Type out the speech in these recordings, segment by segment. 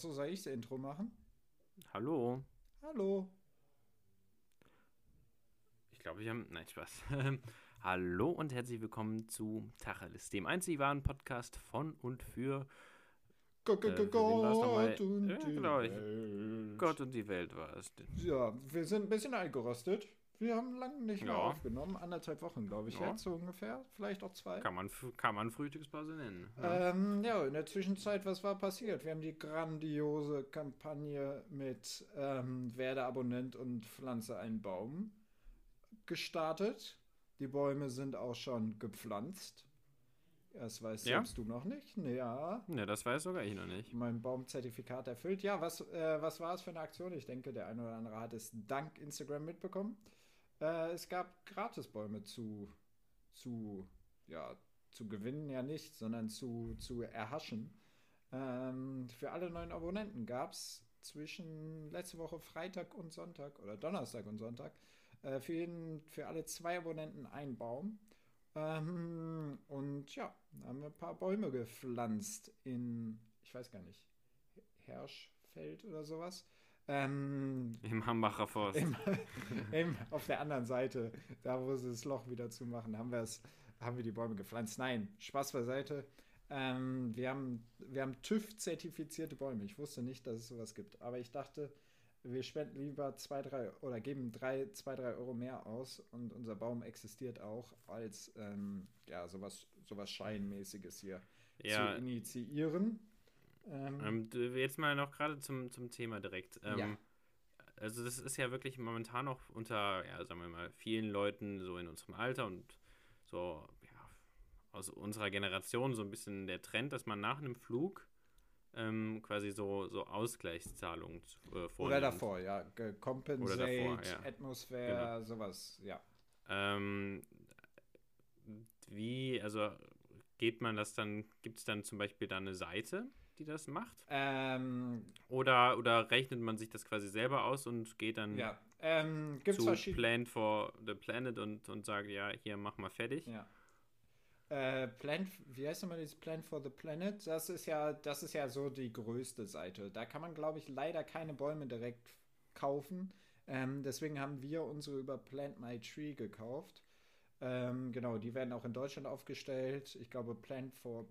Achso, soll ich das Intro machen? Hallo. Hallo. Ich glaube, wir haben. Nein, Spaß. Hallo und herzlich willkommen zu Tacheles, dem einzig wahren Podcast von und für Gott, Äh, Gott, und Ja, genau, ich-. Gott und die Welt war es. Ja, wir sind ein bisschen eingerostet. Wir haben lange nicht mehr Ja. aufgenommen. Anderthalb Wochen, glaube ich, Ja. jetzt so ungefähr. Vielleicht auch zwei. Kann man, kann man Frühstückspause nennen. Ja. Ähm, ja, in der Zwischenzeit, was war passiert? Wir haben die grandiose Kampagne mit ähm, Werde Abonnent und Pflanze einen Baum gestartet. Die Bäume sind auch schon gepflanzt. Das weißt Ja? selbst du noch nicht. Ja, Ne, das weiß sogar ich noch nicht. mein Baumzertifikat erfüllt. Ja, was, äh, was war es für eine Aktion? Ich denke, der eine oder andere hat es dank Instagram mitbekommen. Äh, es gab Gratisbäume zu, zu, ja, zu gewinnen ja nicht, sondern zu, zu erhaschen. Ähm, für alle neuen Abonnenten gab es zwischen letzte Woche Freitag und Sonntag oder Donnerstag und Sonntag äh, für, jeden, für alle zwei Abonnenten einen Baum. Ähm, und ja, haben wir ein paar Bäume gepflanzt in, ich weiß gar nicht, Herschfeld oder sowas. Ähm, Im Hambacher Forst. im, im, auf der anderen Seite, da wo sie das Loch wieder zumachen, haben, wir es, haben wir die Bäume gepflanzt. Nein, Spaß beiseite. Ähm, wir haben, wir haben TÜV-zertifizierte Bäume. Ich wusste nicht, dass es sowas gibt. Aber ich dachte, wir spenden lieber zwei, drei oder geben drei, zwei, drei Euro mehr aus und unser Baum existiert auch, als ähm, ja, sowas, sowas Scheinmäßiges hier ja, zu initiieren. Ähm, ähm, jetzt mal noch gerade zum, zum Thema direkt. Ähm, Ja. Also das ist ja wirklich momentan noch unter, ja, sagen wir mal, vielen Leuten so in unserem Alter und so, ja, aus unserer Generation so ein bisschen der Trend, dass man nach einem Flug ähm, quasi so, so Ausgleichszahlungen äh, vornimmt. oder davor, ja. Compensate, Oder davor, ja. Atmosphäre, sowas, ja. Ähm, wie, also geht man das dann, gibt es dann zum Beispiel da eine Seite, die das macht? Ähm, Oder, oder rechnet man sich das quasi selber aus und geht dann ja. Ähm, Gibt es zu verschiedene. Plan for the Planet und, und sagt, ja, hier, mach mal fertig? Ja. Äh, Plan, wie heißt nochmal dieses Plan for the Planet? Das ist ja, das ist ja so die größte Seite. Da kann man, glaube ich, leider keine Bäume direkt kaufen. Ähm, deswegen haben wir unsere über Plant My Tree gekauft. Ähm, genau, die werden auch in Deutschland aufgestellt. Ich glaube, Plant for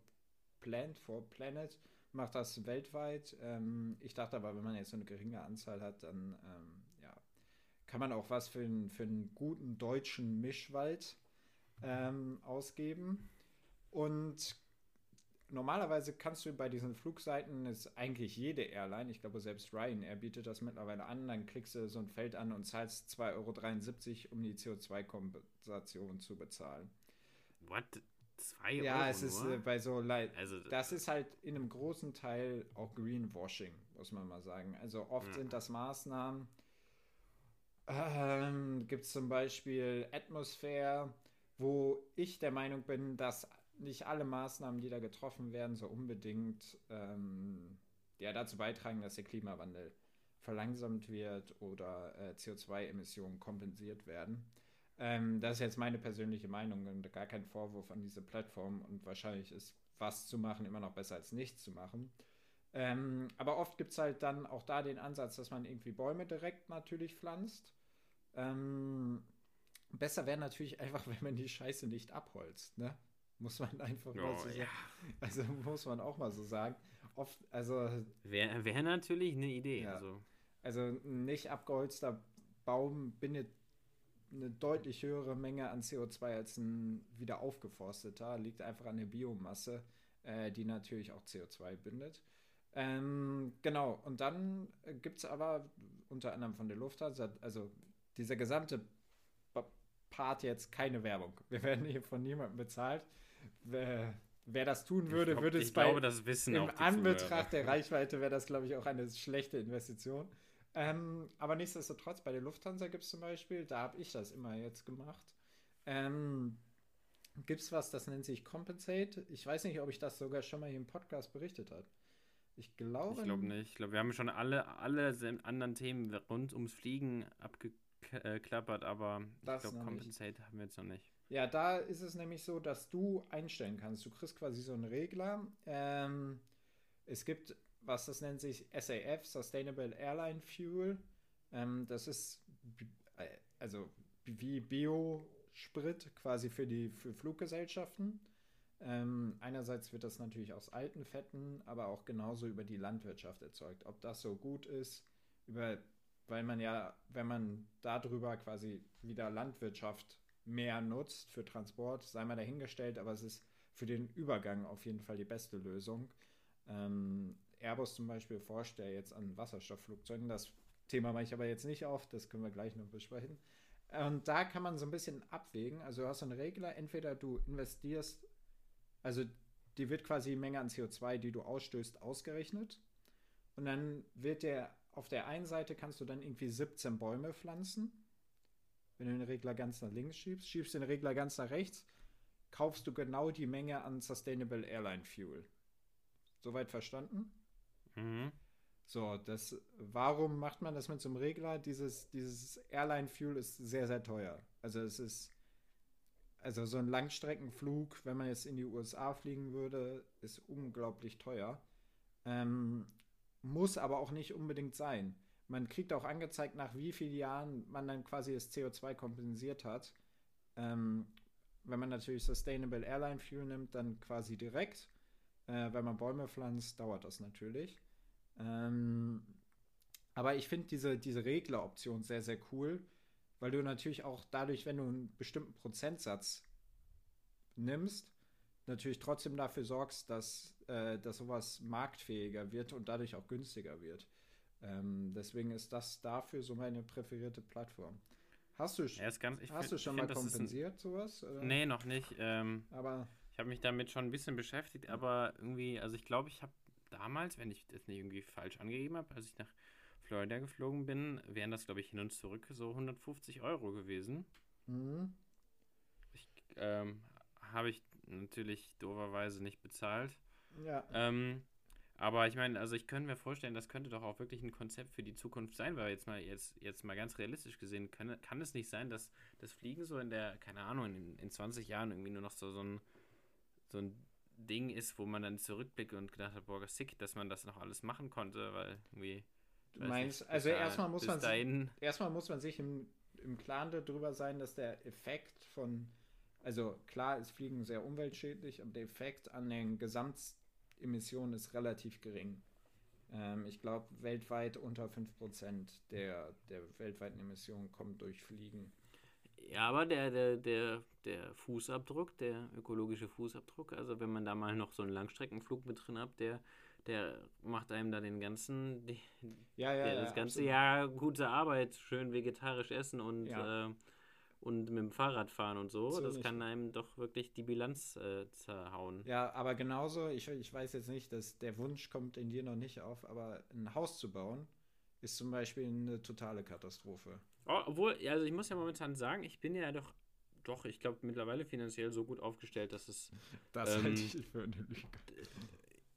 Plant for Planet macht das weltweit. Ähm, ich dachte aber, wenn man jetzt so eine geringe Anzahl hat, dann ähm, ja, kann man auch was für, einen- für einen guten deutschen Mischwald ähm, ausgeben. Und normalerweise kannst du bei diesen Flugseiten, ist eigentlich jede Airline, ich glaube selbst Ryanair bietet das mittlerweile an, dann klickst du so ein Feld an und zahlst 2,73 Euro, um die CO2-Kompensation zu bezahlen. What? Zwei Ja, Euro es ist nur? äh, bei so Leid. also, Das ist halt in einem großen Teil auch Greenwashing, muss man mal sagen. Also oft Ja. sind das Maßnahmen. Ähm, Gibt es zum Beispiel Atmosphäre, wo ich der Meinung bin, dass nicht alle Maßnahmen, die da getroffen werden, so unbedingt ähm, ja, dazu beitragen, dass der Klimawandel verlangsamt wird oder äh, CO2-Emissionen kompensiert werden. Ähm, das ist jetzt meine persönliche Meinung und gar kein Vorwurf an diese Plattform und wahrscheinlich ist was zu machen immer noch besser als nichts zu machen. Ähm, aber oft gibt es halt dann auch da den Ansatz, dass man irgendwie Bäume direkt natürlich pflanzt. Ähm, besser wäre natürlich einfach, wenn man die Scheiße nicht abholzt, ne? Muss man einfach mal oh, so ja. sagen. Also muss man auch mal so sagen. Oft, also Wäre wär natürlich eine Idee. Ja. Also, also ein nicht abgeholzter Baum bindet eine deutlich höhere Menge an CO2 als ein wieder aufgeforsteter. Liegt einfach an der Biomasse, äh, die natürlich auch CO2 bindet. Ähm, genau, und dann gibt es aber unter anderem von der Lufthansa, also dieser gesamte Part jetzt keine Werbung. Wir werden hier von niemandem bezahlt. Wer, wer das tun würde, glaub, würde es bei glaube, das wissen im Anbetracht Zuhörer. der Reichweite wäre das, glaube ich, auch eine schlechte Investition. Ähm, aber nichtsdestotrotz, bei der Lufthansa gibt es zum Beispiel, da habe ich das immer jetzt gemacht, ähm, gibt es was, das nennt sich Compensate. Ich weiß nicht, ob ich das sogar schon mal hier im Podcast berichtet habe. Ich glaube, Ich glaube nicht. Ich glaube, wir haben schon alle, alle anderen Themen rund ums Fliegen abgeklappert, aber ich glaube, noch nicht. Compensate haben wir jetzt noch nicht. Ja, da ist es nämlich so, dass du einstellen kannst. Du kriegst quasi so einen Regler. Ähm, es gibt was das nennt sich SAF, Sustainable Airline Fuel. Ähm, das ist äh, also wie Biosprit quasi für die für Fluggesellschaften. Ähm, einerseits wird das natürlich aus alten Fetten, aber auch genauso über die Landwirtschaft erzeugt. Ob das so gut ist, über, weil man ja, wenn man darüber quasi wieder Landwirtschaft mehr nutzt für Transport, sei mal dahingestellt, aber es ist für den Übergang auf jeden Fall die beste Lösung. Ähm, Airbus zum Beispiel forscht ja jetzt an Wasserstoffflugzeugen. Das Thema mache ich aber jetzt nicht auf, das können wir gleich noch besprechen. Und da kann man so ein bisschen abwägen. Also du hast einen Regler, entweder du investierst, also die wird quasi die Menge an CO2, die du ausstößt, ausgerechnet. Und dann wird der, auf der einen Seite kannst du dann irgendwie 17 Bäume pflanzen. Wenn du den Regler ganz nach links schiebst, schiebst den Regler ganz nach rechts, kaufst du genau die Menge an Sustainable Airline Fuel. Soweit verstanden? Mhm. So, das, warum macht man das mit so einem Regler? Dieses, dieses Airline Fuel ist sehr, sehr teuer. Also es ist, also so ein Langstreckenflug, wenn man jetzt in die USA fliegen würde, ist unglaublich teuer. Ähm, muss aber auch nicht unbedingt sein. Man kriegt auch angezeigt, nach wie vielen Jahren man dann quasi das CO2 kompensiert hat. Ähm, wenn man natürlich Sustainable Airline Fuel nimmt, dann quasi direkt. Äh, wenn man Bäume pflanzt, dauert das natürlich. Ähm, aber ich finde diese, diese Regleroption sehr, sehr cool, weil du natürlich auch dadurch, wenn du einen bestimmten Prozentsatz nimmst, natürlich trotzdem dafür sorgst, dass, äh, dass sowas marktfähiger wird und dadurch auch günstiger wird. Ähm, deswegen ist das dafür so meine präferierte Plattform. Hast du, ja, ganz, hast find, du schon mal kompensiert ein, sowas? Oder? Nee, noch nicht. Ähm, aber ich habe mich damit schon ein bisschen beschäftigt, aber irgendwie, also ich glaube, ich habe damals, wenn ich das nicht irgendwie falsch angegeben habe, als ich nach Florida geflogen bin, wären das, glaube ich, hin und zurück so 150 Euro gewesen. Mhm. Ich, ähm, habe ich natürlich dooferweise nicht bezahlt. Ja. Ähm, aber ich meine, also ich könnte mir vorstellen, das könnte doch auch wirklich ein Konzept für die Zukunft sein, weil jetzt mal jetzt, jetzt mal ganz realistisch gesehen, kann, kann es nicht sein, dass das Fliegen so in der, keine Ahnung, in, in 20 Jahren irgendwie nur noch so, so, ein, so ein Ding ist, wo man dann zurückblickt und gedacht hat, boah, sick, dass man das noch alles machen konnte, weil irgendwie. Du meinst, nicht, also erstmal muss man dahin, erstmal muss man sich im, im Klaren darüber sein, dass der Effekt von, also klar ist Fliegen sehr umweltschädlich, aber der Effekt an den Gesamt Emissionen ist relativ gering. Ähm, ich glaube, weltweit unter 5% der, der weltweiten Emissionen kommt durch Fliegen. Ja, aber der, der, der, der Fußabdruck, der ökologische Fußabdruck, also wenn man da mal noch so einen Langstreckenflug mit drin hat, der, der macht einem da den ganzen, die, ja, ja, ja, das ganze absolut. Jahr gute Arbeit, schön vegetarisch essen und ja. äh, und mit dem Fahrrad fahren und so. Das kann einem doch wirklich die Bilanz äh, zerhauen. Ja, aber genauso, ich, ich weiß jetzt nicht, dass der Wunsch kommt in dir noch nicht auf, aber ein Haus zu bauen ist zum Beispiel eine totale Katastrophe. Oh, obwohl, also ich muss ja momentan sagen, ich bin ja doch, doch, ich glaube mittlerweile finanziell so gut aufgestellt, dass es. Das ähm, halte ich für eine Lüge.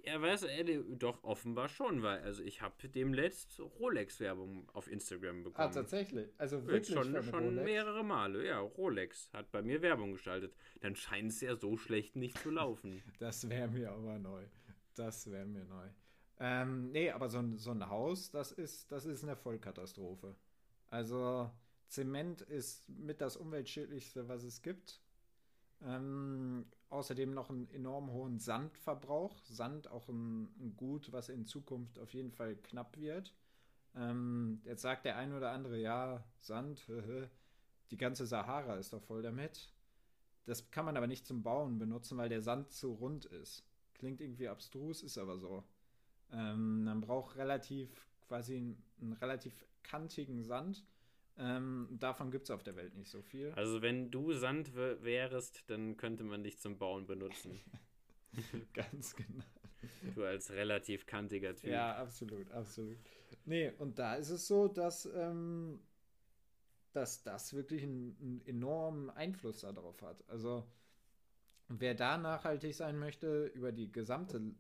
Ja, weißt du, doch offenbar schon, weil also ich habe demletzt Rolex-Werbung auf Instagram bekommen. Ah, tatsächlich? Also wirklich schon, schon mehrere Male, ja. Rolex hat bei mir Werbung geschaltet. Dann scheint es ja so schlecht nicht zu laufen. das wäre mir aber neu. Das wäre mir neu. Ähm, nee, aber so ein, so ein Haus, das ist, das ist eine Vollkatastrophe. Also Zement ist mit das umweltschädlichste, was es gibt. Ähm, außerdem noch einen enorm hohen Sandverbrauch. Sand auch ein, ein, Gut, was in Zukunft auf jeden Fall knapp wird. Ähm, jetzt sagt der ein oder andere, ja, Sand, die ganze Sahara ist doch voll damit. Das kann man aber nicht zum Bauen benutzen, weil der Sand zu rund ist. Klingt irgendwie abstrus, ist aber so. Ähm, man braucht relativ, quasi einen, einen relativ kantigen Sand ähm, davon gibt es auf der Welt nicht so viel. Also wenn du Sand wärst, dann könnte man dich zum Bauen benutzen. Ganz genau. Du als relativ kantiger Typ. Ja, absolut, absolut. Nee, und da ist es so, dass, ähm, dass das wirklich einen, einen enormen Einfluss darauf hat. Also wer da nachhaltig sein möchte, über die gesamte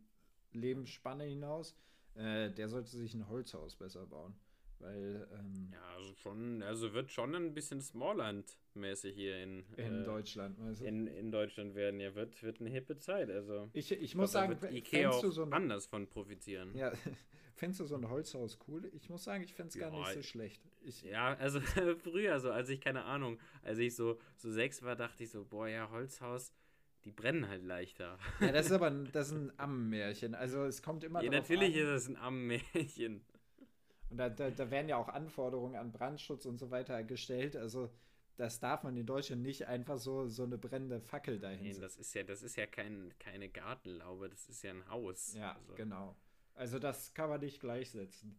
Lebensspanne hinaus, äh, der sollte sich ein Holzhaus besser bauen Weil, ähm, ja, also schon, also wird schon ein bisschen Smallland-mäßig hier in, in äh, Deutschland. Also in, in Deutschland werden. Ja, wird, wird eine hippe Zeit. Also ich, ich muss sagen, wird Ikea auch du so ein, anders von profitieren. ja, fändest du so ein Holzhaus cool? Ich muss sagen, ich fände es gar Ja, nicht so schlecht. Ich, Ja, also früher so, als ich, keine Ahnung, als ich so, so sechs war, dachte ich so, boah, ja, Holzhaus, die brennen halt leichter. ja, das ist aber ein, das ist ein Ammenmärchen. Also es kommt immer Ja, natürlich an. ist es ein Ammenmärchen. Und da, da, da werden ja auch Anforderungen an Brandschutz und so weiter gestellt. Also das darf man in Deutschland nicht einfach so, so eine brennende Fackel dahin Nee, setzen. das ist ja, das ist ja kein, keine Gartenlaube, das ist ja ein Haus. Ja, also, genau. Also das kann man nicht gleichsetzen.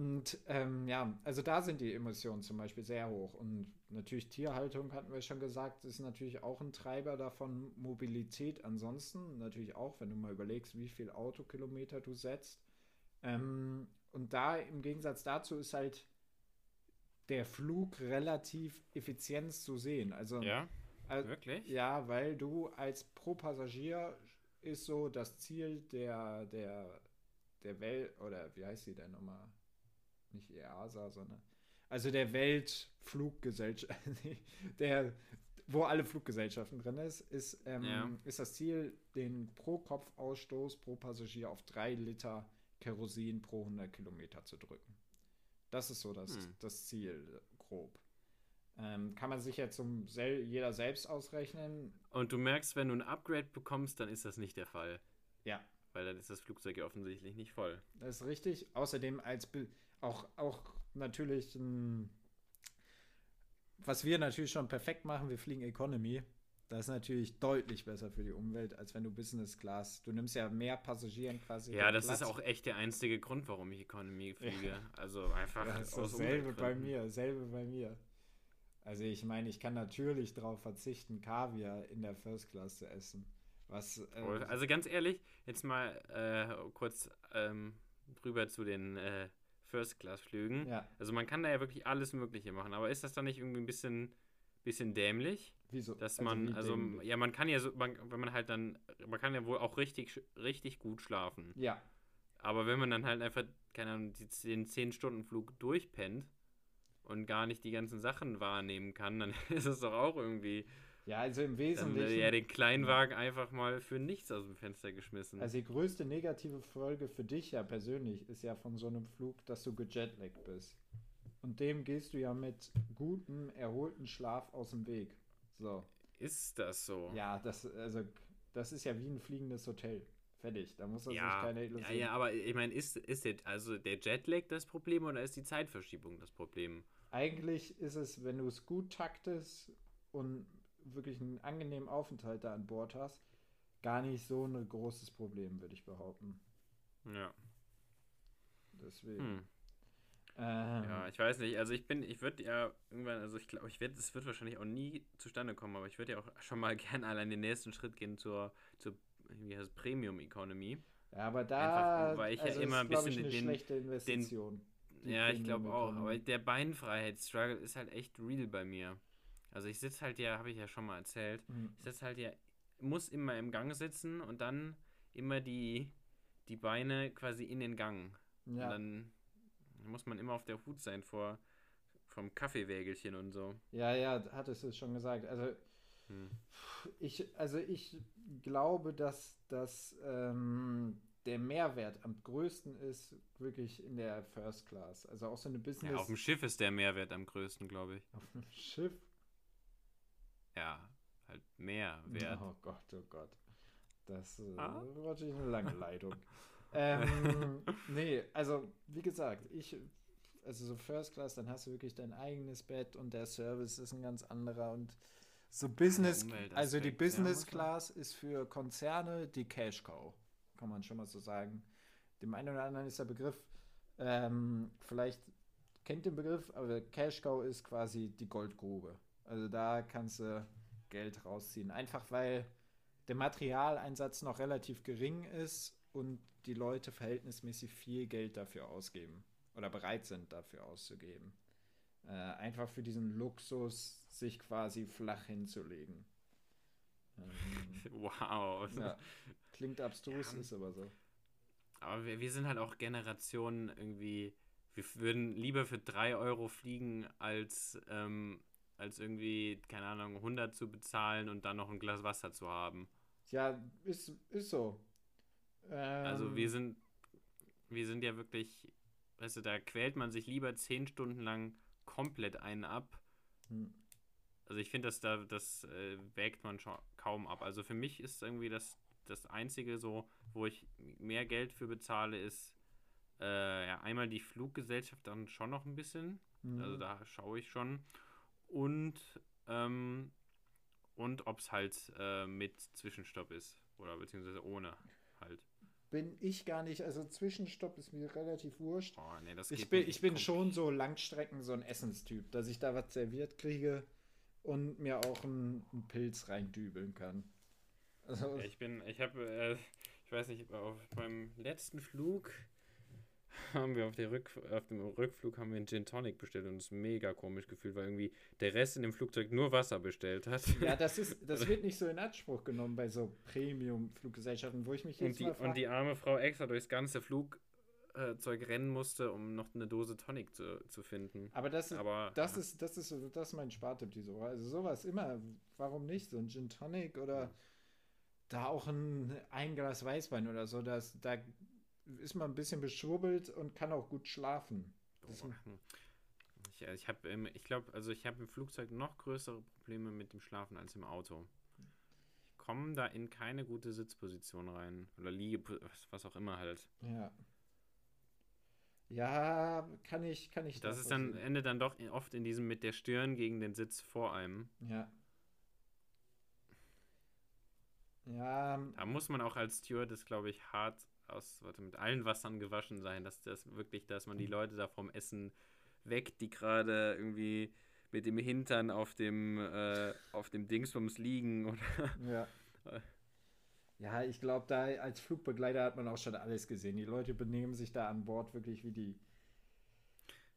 Und ähm, ja, also da sind die Emissionen zum Beispiel sehr hoch. Und natürlich Tierhaltung, hatten wir schon gesagt, ist natürlich auch ein Treiber davon. Mobilität ansonsten natürlich auch, wenn du mal überlegst, wie viel Autokilometer du setzt. Ähm, und da im Gegensatz dazu ist halt der Flug relativ effizient zu sehen. Also Ja, Al- wirklich? ja, weil du als pro Passagier ist so das Ziel der, der, der Welt, oder wie heißt sie denn nochmal? Nicht EASA, sondern. Also der Weltfluggesellschaft, der, wo alle Fluggesellschaften drin ist, ist, ähm, Ja. ist das Ziel, den Pro-Kopf-Ausstoß pro Passagier auf drei Liter Kerosin pro 100 Kilometer zu drücken. Das ist so das, Hm. das Ziel, grob. Ähm, kann man sich jetzt zum sel jeder selbst ausrechnen. Und du merkst, wenn du ein Upgrade bekommst, dann ist das nicht der Fall. Ja. Weil dann ist das Flugzeug ja offensichtlich nicht voll. Das ist richtig. Außerdem als Be auch, auch natürlich ein, was wir natürlich schon perfekt machen, wir fliegen Economy. Das ist natürlich deutlich besser für die Umwelt, als wenn du Business Class. Du nimmst ja mehr Passagieren quasi. Ja, das Platz. ist auch echt der einzige Grund, warum ich Economy fliege. Also einfach Ja, ist aus dasselbe bei mir, selbe bei mir. Also ich meine, ich kann natürlich darauf verzichten, Kaviar in der First Class zu essen. Was äh, Also ganz ehrlich, jetzt mal äh, kurz ähm, rüber zu den äh, First-Class-Flügen. ja, Also man kann da ja wirklich alles Mögliche machen, aber ist das dann nicht irgendwie ein bisschen, bisschen dämlich? wieso? Dass Also man, also dämlich? ja, man kann ja so, man, wenn man halt dann, man kann ja wohl auch richtig, richtig gut schlafen. ja, Aber wenn man dann halt einfach, keine Ahnung, die- den 10-Stunden-Flug durchpennt und gar nicht die ganzen Sachen wahrnehmen kann, dann ist es doch auch irgendwie, ja, also im Wesentlichen. ja den Kleinwagen einfach mal für nichts aus dem Fenster geschmissen. Also die größte negative Folge für dich ja persönlich ist ja von so einem Flug, dass du gejetlaggt bist. Und dem gehst du ja mit gutem, erholten Schlaf aus dem Weg. So. ist das so? Ja, das, also, das ist ja wie ein fliegendes Hotel. Fertig. Da muss das ja, sich keine ja, Illusion. ja, aber ich meine, ist, ist der, also der Jetlag das Problem oder ist die Zeitverschiebung das Problem? Eigentlich ist es, wenn du es gut taktest und wirklich einen angenehmen Aufenthalt da an Bord hast, gar nicht so ein großes Problem, würde ich behaupten. Ja. Deswegen. Hm. Ähm, Ja, ich weiß nicht. Also ich bin, ich würde ja irgendwann, also ich glaube, ich werde, es wird wahrscheinlich auch nie zustande kommen, aber ich würde ja auch schon mal gerne allein den nächsten Schritt gehen zur, zur wie heißt es, Premium Economy. Ja, aber da Einfach, weil ich ja also immer ist, ein bisschen ich, eine den- schlechte Investition. die ja, ich glaube auch. Aber der Beinfreiheitsstruggle ist halt echt real bei mir. Also ich sitze halt ja, habe ich ja schon mal erzählt, Mhm. ich sitze halt ja, muss immer im Gang sitzen und dann immer die, die Beine quasi in den Gang. Und Ja, dann muss man immer auf der Hut sein vor vom Kaffeewägelchen und so. ja, ja, hattest du schon gesagt. Also Hm. ich, also ich glaube, dass, dass ähm, der Mehrwert am größten ist wirklich in der First Class. Also auch so eine Business Ja, auf dem Schiff ist der Mehrwert am größten, glaube ich. auf dem Schiff. Ja, halt mehr Wert. Oh Gott, oh Gott. Das äh, Ah? war natürlich eine lange Leitung. ähm, nee, also wie gesagt, ich, also so First Class, dann hast du wirklich dein eigenes Bett und der Service ist ein ganz anderer und so Business, also die Business Class ist für Konzerne die Cash Cow, kann man schon mal so sagen. Dem einen oder anderen ist der Begriff, ähm, vielleicht kennt den Begriff, aber Cash Cow ist quasi die Goldgrube. Also da kannst du Geld rausziehen. Einfach weil der Materialeinsatz noch relativ gering ist und die Leute verhältnismäßig viel Geld dafür ausgeben oder bereit sind dafür auszugeben. Äh, einfach für diesen Luxus, sich quasi flach hinzulegen. Ähm, Wow. ja, klingt abstrus, Ja. ist aber so. Aber wir, wir sind halt auch Generation irgendwie wir würden lieber für 3 Euro fliegen, als, ähm, als irgendwie, keine Ahnung, 100 zu bezahlen und dann noch ein Glas Wasser zu haben. Ja, ist, ist so. Ähm, also wir sind, wir sind ja wirklich, weißt du, da quält man sich lieber 10 Stunden lang komplett einen ab. Hm. Also ich finde, dass da, das äh, wägt man schon kaum ab. Also für mich ist irgendwie das, das Einzige so, wo ich mehr Geld für bezahle, ist äh, ja, einmal die Fluggesellschaft dann schon noch ein bisschen. Mhm. Also da schaue ich schon. Und, ähm, und ob es halt äh, mit Zwischenstopp ist. Oder beziehungsweise ohne halt. Bin ich gar nicht, also Zwischenstopp ist mir relativ wurscht. Oh, nee, ich bin, ich bin schon so Langstrecken, so ein Essenstyp, dass ich da was serviert kriege und mir auch einen, einen Pilz reindübeln kann. Also, ja, ich bin, ich habe, äh, ich weiß nicht, auf meinem letzten Flug haben wir auf, der Rück, auf dem Rückflug haben wir einen Gin Tonic bestellt und es mega komisch gefühlt, weil irgendwie der Rest in dem Flugzeug nur Wasser bestellt hat. Ja, das ist, das wird nicht so in Anspruch genommen bei so Premium-Fluggesellschaften, wo ich mich jetzt und die, und die arme Frau extra durchs ganze Flugzeug rennen musste, um noch eine Dose Tonic zu, zu finden. Aber das ist, Aber, das, ja. ist, das ist, das ist mein Spartipp diese Woche. Also sowas immer, warum nicht? So ein Gin Tonic oder ja. da auch ein, ein Glas Weißwein oder so, das, da ist man ein bisschen beschwurbelt und kann auch gut schlafen. ich, ich habe, ich glaube, also ich habe im Flugzeug noch größere Probleme mit dem Schlafen als im Auto. Ich komme da in keine gute Sitzposition rein oder liege, was auch immer halt. Ja. Ja, kann ich, kann ich. Das ist dann endet dann doch oft in diesem mit der Stirn gegen den Sitz vor einem. Ja. Ja. Da muss man auch als Steward glaube ich, hart aus, warte, mit allen Wassern gewaschen sein, dass das wirklich, dass man die mhm. Leute da vom Essen weckt, die gerade irgendwie mit dem Hintern auf dem, äh, auf dem Dingsbums liegen oder. Ja. ja, ich glaube, da als Flugbegleiter hat man auch schon alles gesehen. Die Leute benehmen sich da an Bord wirklich wie die.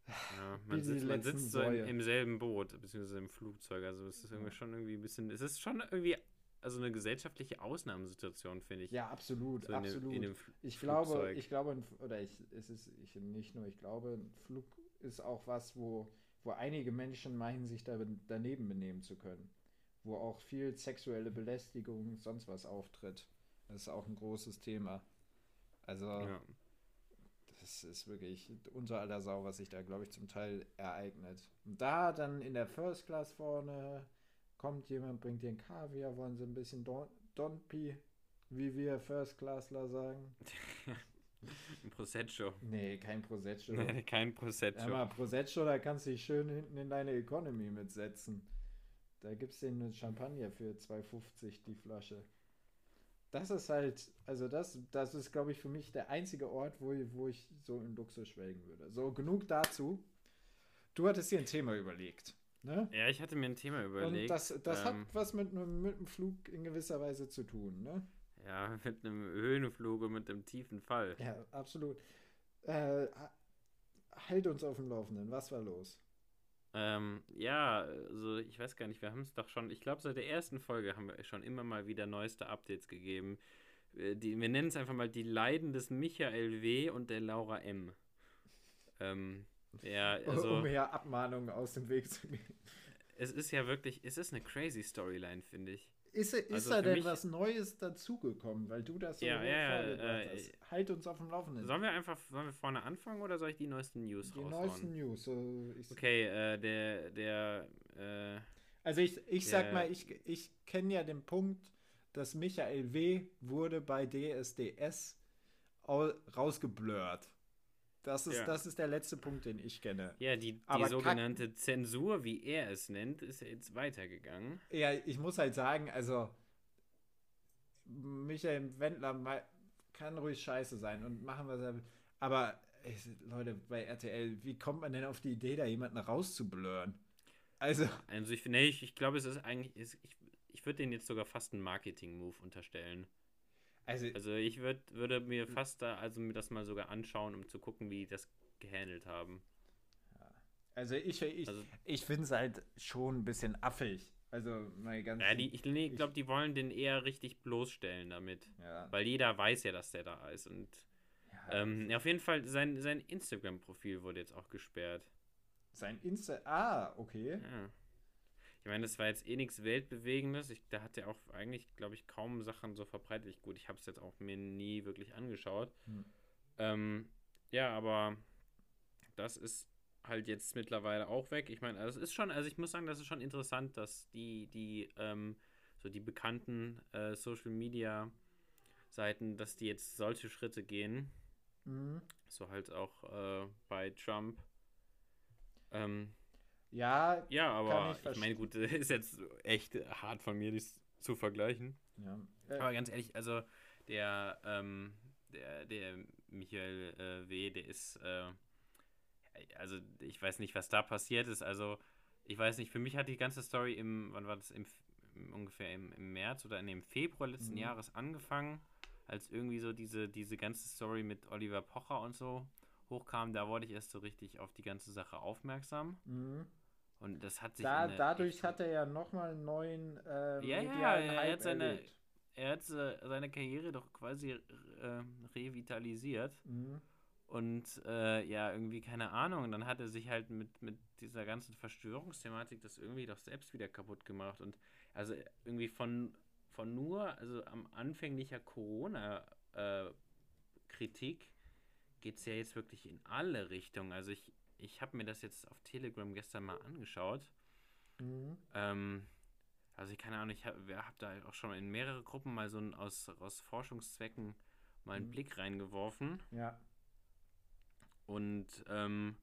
Ja, man, sitzt, man sitzt so im, im, selben Boot, beziehungsweise im Flugzeug. Also es ist irgendwie schon irgendwie ein bisschen, es ist schon irgendwie also eine gesellschaftliche Ausnahmesituation, finde ich. Ja, absolut, so absolut. In ich glaube, ich glaube, oder ich, es ist ich, nicht nur, ich glaube, ein Flug ist auch was, wo, wo einige Menschen meinen, sich da daneben benehmen zu können. Wo auch viel sexuelle Belästigung, sonst was auftritt. Das ist auch ein großes Thema. Also, ja. das ist wirklich unter aller Sau, was sich da, glaube ich, zum Teil ereignet. Und da dann in der First Class vorne kommt jemand, bringt dir ein Kaviar, wollen sie ein bisschen Don Donpi, wie wir First Classler sagen. ein Prosecco. Nee, kein Prosecco. Nee, kein Prosecco. Mal Prosecco, da kannst du dich schön hinten in deine Economy mitsetzen. Da gibt es den Champagner für 2,50 die Flasche. Das ist halt, also das, das ist, glaube ich, für mich der einzige Ort, wo, wo ich so in Luxus schwelgen würde. So, genug dazu. Du hattest dir ein Thema überlegt. Ne? Ja, ich hatte mir ein Thema überlegt. Und das, das ähm, hat was mit, mit einem Flug in gewisser Weise zu tun, ne? Ja, mit einem Höhenflug und mit einem tiefen Fall. Ja, absolut. Äh, halt uns auf dem Laufenden. Was war los? Ähm, ja, also ich weiß gar nicht, wir haben es doch schon, ich glaube, seit der ersten Folge haben wir schon immer mal wieder neueste Updates gegeben. Äh, die, wir nennen es einfach mal die Leiden des Michael W. und der Laura M. Ähm, ja, also, um mehr Abmahnungen aus dem Weg zu gehen. Es ist ja wirklich, es ist eine crazy Storyline, finde ich. Ist, ist also da denn mich, was Neues dazugekommen, weil du das so ja, ja, äh, hast? Halt uns auf dem Laufenden. Sollen wir einfach sollen wir vorne anfangen oder soll ich die neuesten News Die raushauen? neuesten News. So okay, äh, der, der, äh, Also ich, ich der, sag mal, ich, ich kenne ja den Punkt, dass Michael W. wurde bei DSDS rausgeblurrt. Das ist, ja. das ist der letzte Punkt, den ich kenne. Ja, die, die sogenannte Zensur, wie er es nennt, ist jetzt weitergegangen. Ja, ich muss halt sagen, also Michael Wendler kann ruhig scheiße sein und machen was er will. Aber ey, Leute, bei RTL, wie kommt man denn auf die Idee, da jemanden rauszublurren? Also. Also ich finde, ich, ich glaube, es ist eigentlich, ich, ich würde denen jetzt sogar fast einen Marketing-Move unterstellen. Also, also ich würd, würde mir fast da, also mir das mal sogar anschauen, um zu gucken, wie die das gehandelt haben. Also ich, ich, also, ich finde es halt schon ein bisschen affig. Also mal ganz. Ja, die, ich, nee, ich glaube, die wollen den eher richtig bloßstellen damit. Ja. Weil jeder weiß ja, dass der da ist. Und ja, Ähm, auf jeden Fall, sein, sein Instagram-Profil wurde jetzt auch gesperrt. Sein Insta. Ah, okay. Ja. Ich meine, das war jetzt eh nichts Weltbewegendes. Ich, da hat er auch eigentlich, glaube ich, kaum Sachen so verbreitet. Ich, gut, ich habe es jetzt auch mir nie wirklich angeschaut. Hm. Ähm, ja, aber das ist halt jetzt mittlerweile auch weg. Ich meine, also es ist schon, also ich muss sagen, das ist schon interessant, dass die, die, ähm, so die bekannten äh, Social Media Seiten, dass die jetzt solche Schritte gehen. Mhm. So halt auch äh, bei Trump. Ähm, ja, ja, aber ich, ich meine, gut, ist jetzt echt hart von mir, dies zu vergleichen. Ja. Äh, aber ganz ehrlich, also der, ähm, der, der Michael äh, W., der ist, äh, also ich weiß nicht, was da passiert ist. Also ich weiß nicht, für mich hat die ganze Story im, wann war das, im, im ungefähr im, im März oder in dem Februar letzten mhm. Jahres angefangen als irgendwie so diese, diese ganze Story mit Oliver Pocher und so hochkam, da wurde ich erst so richtig auf die ganze Sache aufmerksam. Mhm. Und das hat sich. Da, dadurch hat er ja nochmal einen neuen äh, ja, ja, er hat seine, er hat seine Karriere doch quasi äh, revitalisiert. Mhm. Und äh, ja, irgendwie, keine Ahnung, dann hat er sich halt mit, mit dieser ganzen Verschwörungsthematik das irgendwie doch selbst wieder kaputt gemacht. Und also irgendwie von von nur, also am anfänglicher Corona-Kritik äh, geht es ja jetzt wirklich in alle Richtungen. Also ich, ich habe mir das jetzt auf Telegram gestern mal angeschaut. Mhm. Ähm, also ich keine Ahnung, ich habe hab da auch schon in mehrere Gruppen mal so ein, aus, aus Forschungszwecken mal einen mhm. Blick reingeworfen. Ja. Und ähm,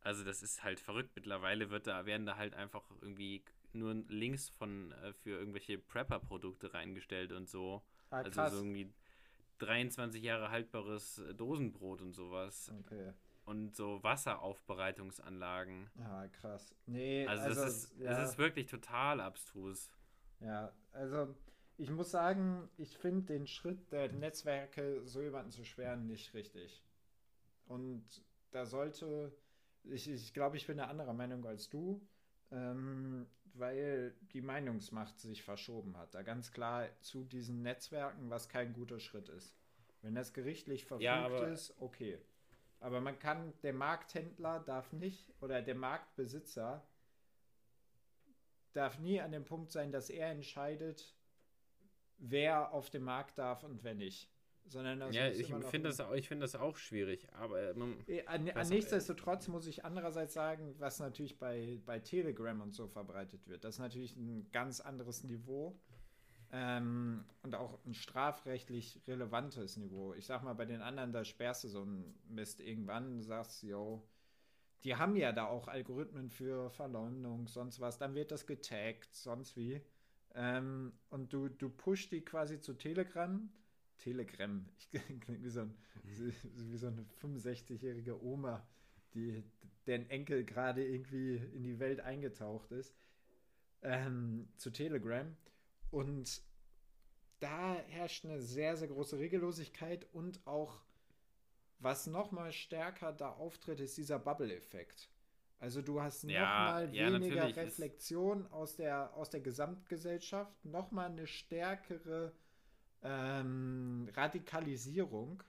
also das ist halt verrückt. Mittlerweile wird da, werden da halt einfach irgendwie nur Links von äh, für irgendwelche Prepper-Produkte reingestellt und so. Ah, also so irgendwie 23 Jahre haltbares äh, Dosenbrot und sowas. Okay. Und so Wasseraufbereitungsanlagen. Ja, krass. Nee, also, also das, ist, ja. das ist wirklich total abstrus. Ja, also ich muss sagen, ich finde den Schritt der Netzwerke, so jemanden zu schweren, nicht richtig. Und da sollte, ich, ich glaube, ich bin eine andere Meinung als du. Ähm, weil die Meinungsmacht sich verschoben hat. Da ganz klar zu diesen Netzwerken, was kein guter Schritt ist. Wenn das gerichtlich verfügt ja, ist, okay. Aber man kann, der Markthändler darf nicht, oder der Marktbesitzer darf nie an dem Punkt sein, dass er entscheidet, wer auf dem Markt darf und wer nicht. Sondern das ja, ich finde das, auch, find das auch schwierig, aber man, äh, an, an nichtsdestotrotz muss ich andererseits sagen, was natürlich bei, bei Telegram und so verbreitet wird, das ist natürlich ein ganz anderes Niveau ähm, und auch ein strafrechtlich relevantes Niveau. Ich sag mal, bei den anderen, da sperrst du so einen Mist irgendwann, sagst, yo, die haben ja da auch Algorithmen für Verleumdung, sonst was, dann wird das getaggt, sonst wie. Ähm, und du, du pushst die quasi zu Telegram Telegram. Ich klinge wie so, wie so eine 65-jährige Oma, die deren Enkel gerade irgendwie in die Welt eingetaucht ist. Ähm, zu Telegram. Und da herrscht eine sehr, sehr große Regellosigkeit und auch, was nochmal stärker da auftritt, ist dieser Bubble-Effekt. Also du hast nochmal ja, weniger ja, Reflexion aus der, aus der Gesamtgesellschaft, nochmal eine stärkere ähm, Radikalisierung.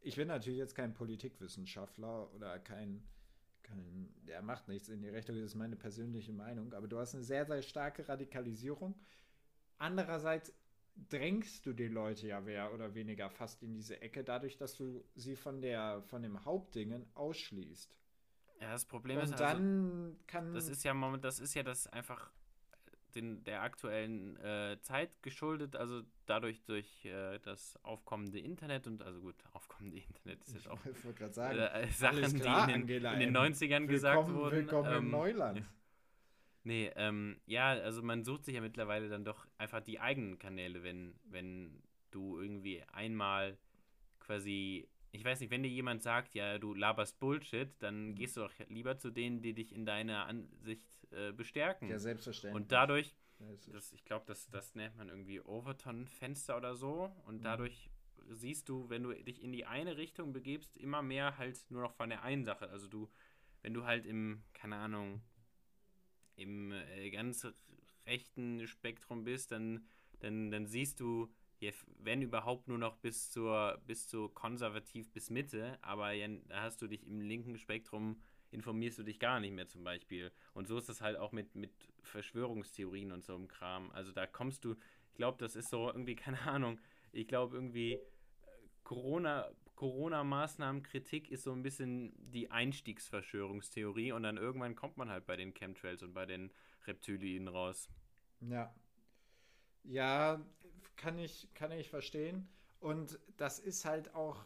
Ich bin natürlich jetzt kein Politikwissenschaftler oder kein, kein, der macht nichts in die Richtung, das ist meine persönliche Meinung, aber du hast eine sehr, sehr starke Radikalisierung. Andererseits drängst du die Leute ja mehr oder weniger fast in diese Ecke, dadurch, dass du sie von der von dem Hauptdingen ausschließt. Ja, das Problem Und ist dann also, kann das ist ja moment, das ist ja das einfach den, der aktuellen äh, Zeit geschuldet, also dadurch durch äh, das aufkommende Internet und also gut, aufkommende Internet ist jetzt auch ich sagen, äh, Sachen, klar, die in den, in den 90ern willkommen, gesagt wurden. Willkommen ähm, im Neuland. Nee, ähm, ja, also man sucht sich ja mittlerweile dann doch einfach die eigenen Kanäle, wenn, wenn du irgendwie einmal quasi, ich weiß nicht, wenn dir jemand sagt, ja, du laberst Bullshit, dann mhm. gehst du doch lieber zu denen, die dich in deiner Ansicht äh, bestärken. Ja, selbstverständlich. Und dadurch, das, ich glaube, das, das nennt man irgendwie Overton-Fenster oder so. Und mhm. dadurch siehst du, wenn du dich in die eine Richtung begibst, immer mehr halt nur noch von der einen Sache. Also du, wenn du halt im, keine Ahnung, im äh, ganz rechten Spektrum bist, dann, dann, dann siehst du wenn überhaupt nur noch bis zur, bis zur konservativ bis Mitte, aber da hast du dich im linken Spektrum, informierst du dich gar nicht mehr zum Beispiel. Und so ist das halt auch mit, mit Verschwörungstheorien und so einem Kram. Also da kommst du, ich glaube, das ist so irgendwie, keine Ahnung, ich glaube irgendwie, äh, Corona, Corona-Maßnahmen-Kritik ist so ein bisschen die Einstiegsverschwörungstheorie und dann irgendwann kommt man halt bei den Chemtrails und bei den Reptilien raus. Ja. Ja, kann ich, kann ich verstehen. Und das ist halt auch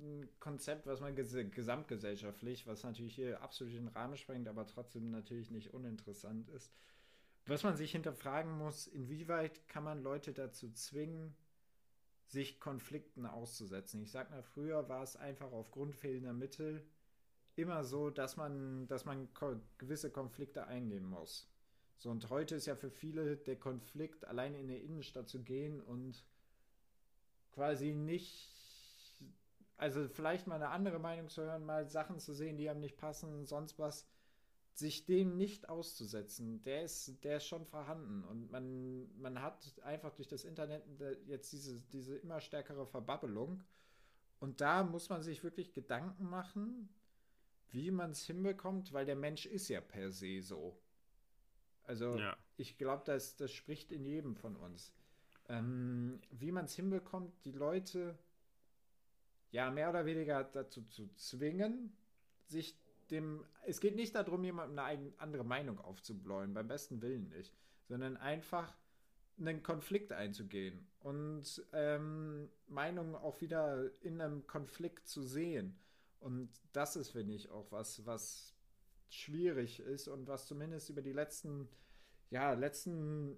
ein Konzept, was man ges gesamtgesellschaftlich, was natürlich hier absolut den Rahmen sprengt, aber trotzdem natürlich nicht uninteressant ist. Was man sich hinterfragen muss, inwieweit kann man Leute dazu zwingen, sich Konflikten auszusetzen. Ich sag mal, früher war es einfach aufgrund fehlender Mittel immer so, dass man, dass man ko gewisse Konflikte eingehen muss. So, und heute ist ja für viele der Konflikt, allein in der Innenstadt zu gehen und quasi nicht, also vielleicht mal eine andere Meinung zu hören, mal Sachen zu sehen, die einem nicht passen, sonst was, sich dem nicht auszusetzen, der ist, der ist schon vorhanden. Und man, man hat einfach durch das Internet jetzt diese, diese immer stärkere Verbabbelung. Und da muss man sich wirklich Gedanken machen, wie man es hinbekommt, weil der Mensch ist ja per se so. Also ja. ich glaube, das, das spricht in jedem von uns. Ähm, wie man es hinbekommt, die Leute ja mehr oder weniger dazu zu zwingen, sich dem. Es geht nicht darum, jemandem eine andere Meinung aufzubläuen, beim besten Willen nicht, sondern einfach einen Konflikt einzugehen und ähm, Meinungen auch wieder in einem Konflikt zu sehen. Und das ist, finde ich, auch was, was schwierig ist und was zumindest über die letzten, ja, letzten,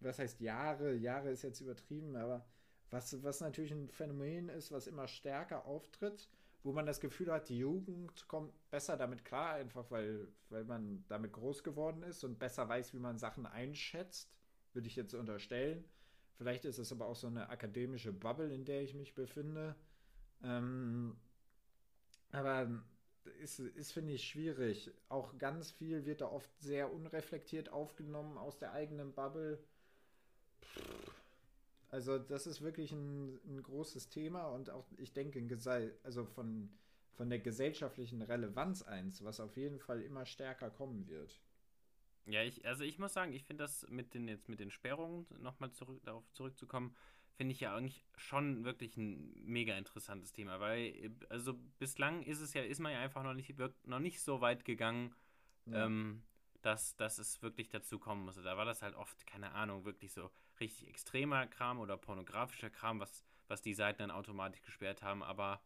was heißt Jahre, Jahre ist jetzt übertrieben, aber was, was natürlich ein Phänomen ist, was immer stärker auftritt, wo man das Gefühl hat, die Jugend kommt besser damit klar, einfach weil, weil man damit groß geworden ist und besser weiß, wie man Sachen einschätzt, würde ich jetzt unterstellen. Vielleicht ist es aber auch so eine akademische Bubble, in der ich mich befinde. Ähm, aber ist, ist finde ich, schwierig. Auch ganz viel wird da oft sehr unreflektiert aufgenommen aus der eigenen Bubble. Also, das ist wirklich ein, ein großes Thema und auch, ich denke, also von, von der gesellschaftlichen Relevanz eins, was auf jeden Fall immer stärker kommen wird. Ja, ich, also ich muss sagen, ich finde das mit den jetzt mit den Sperrungen nochmal zurück, darauf zurückzukommen, finde ich ja eigentlich schon wirklich ein mega interessantes Thema, weil also bislang ist es ja, ist man ja einfach noch nicht, noch nicht so weit gegangen, ja. ähm, dass, dass es wirklich dazu kommen musste. Da war das halt oft, keine Ahnung, wirklich so richtig extremer Kram oder pornografischer Kram, was, was die Seiten dann automatisch gesperrt haben, aber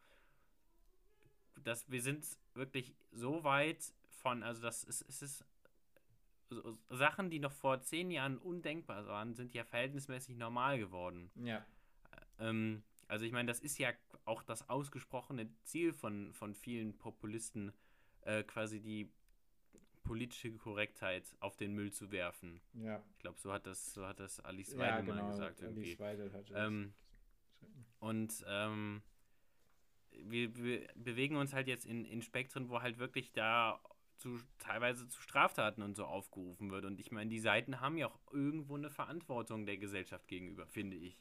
das, wir sind wirklich so weit von, also das ist, es ist Sachen, die noch vor zehn Jahren undenkbar waren, sind ja verhältnismäßig normal geworden. Ja. Ähm, also ich meine, das ist ja auch das ausgesprochene Ziel von, von vielen Populisten, äh, quasi die politische Korrektheit auf den Müll zu werfen. Ja. Ich glaube, so hat das, so hat das Alice Weidel ja, genau. mal gesagt. Irgendwie. Alice Weidel hat das. Ähm, und ähm, wir, wir, bewegen uns halt jetzt in, in Spektren, wo halt wirklich da zu, teilweise zu Straftaten und so aufgerufen wird. Und ich meine, die Seiten haben ja auch irgendwo eine Verantwortung der Gesellschaft gegenüber, finde ich.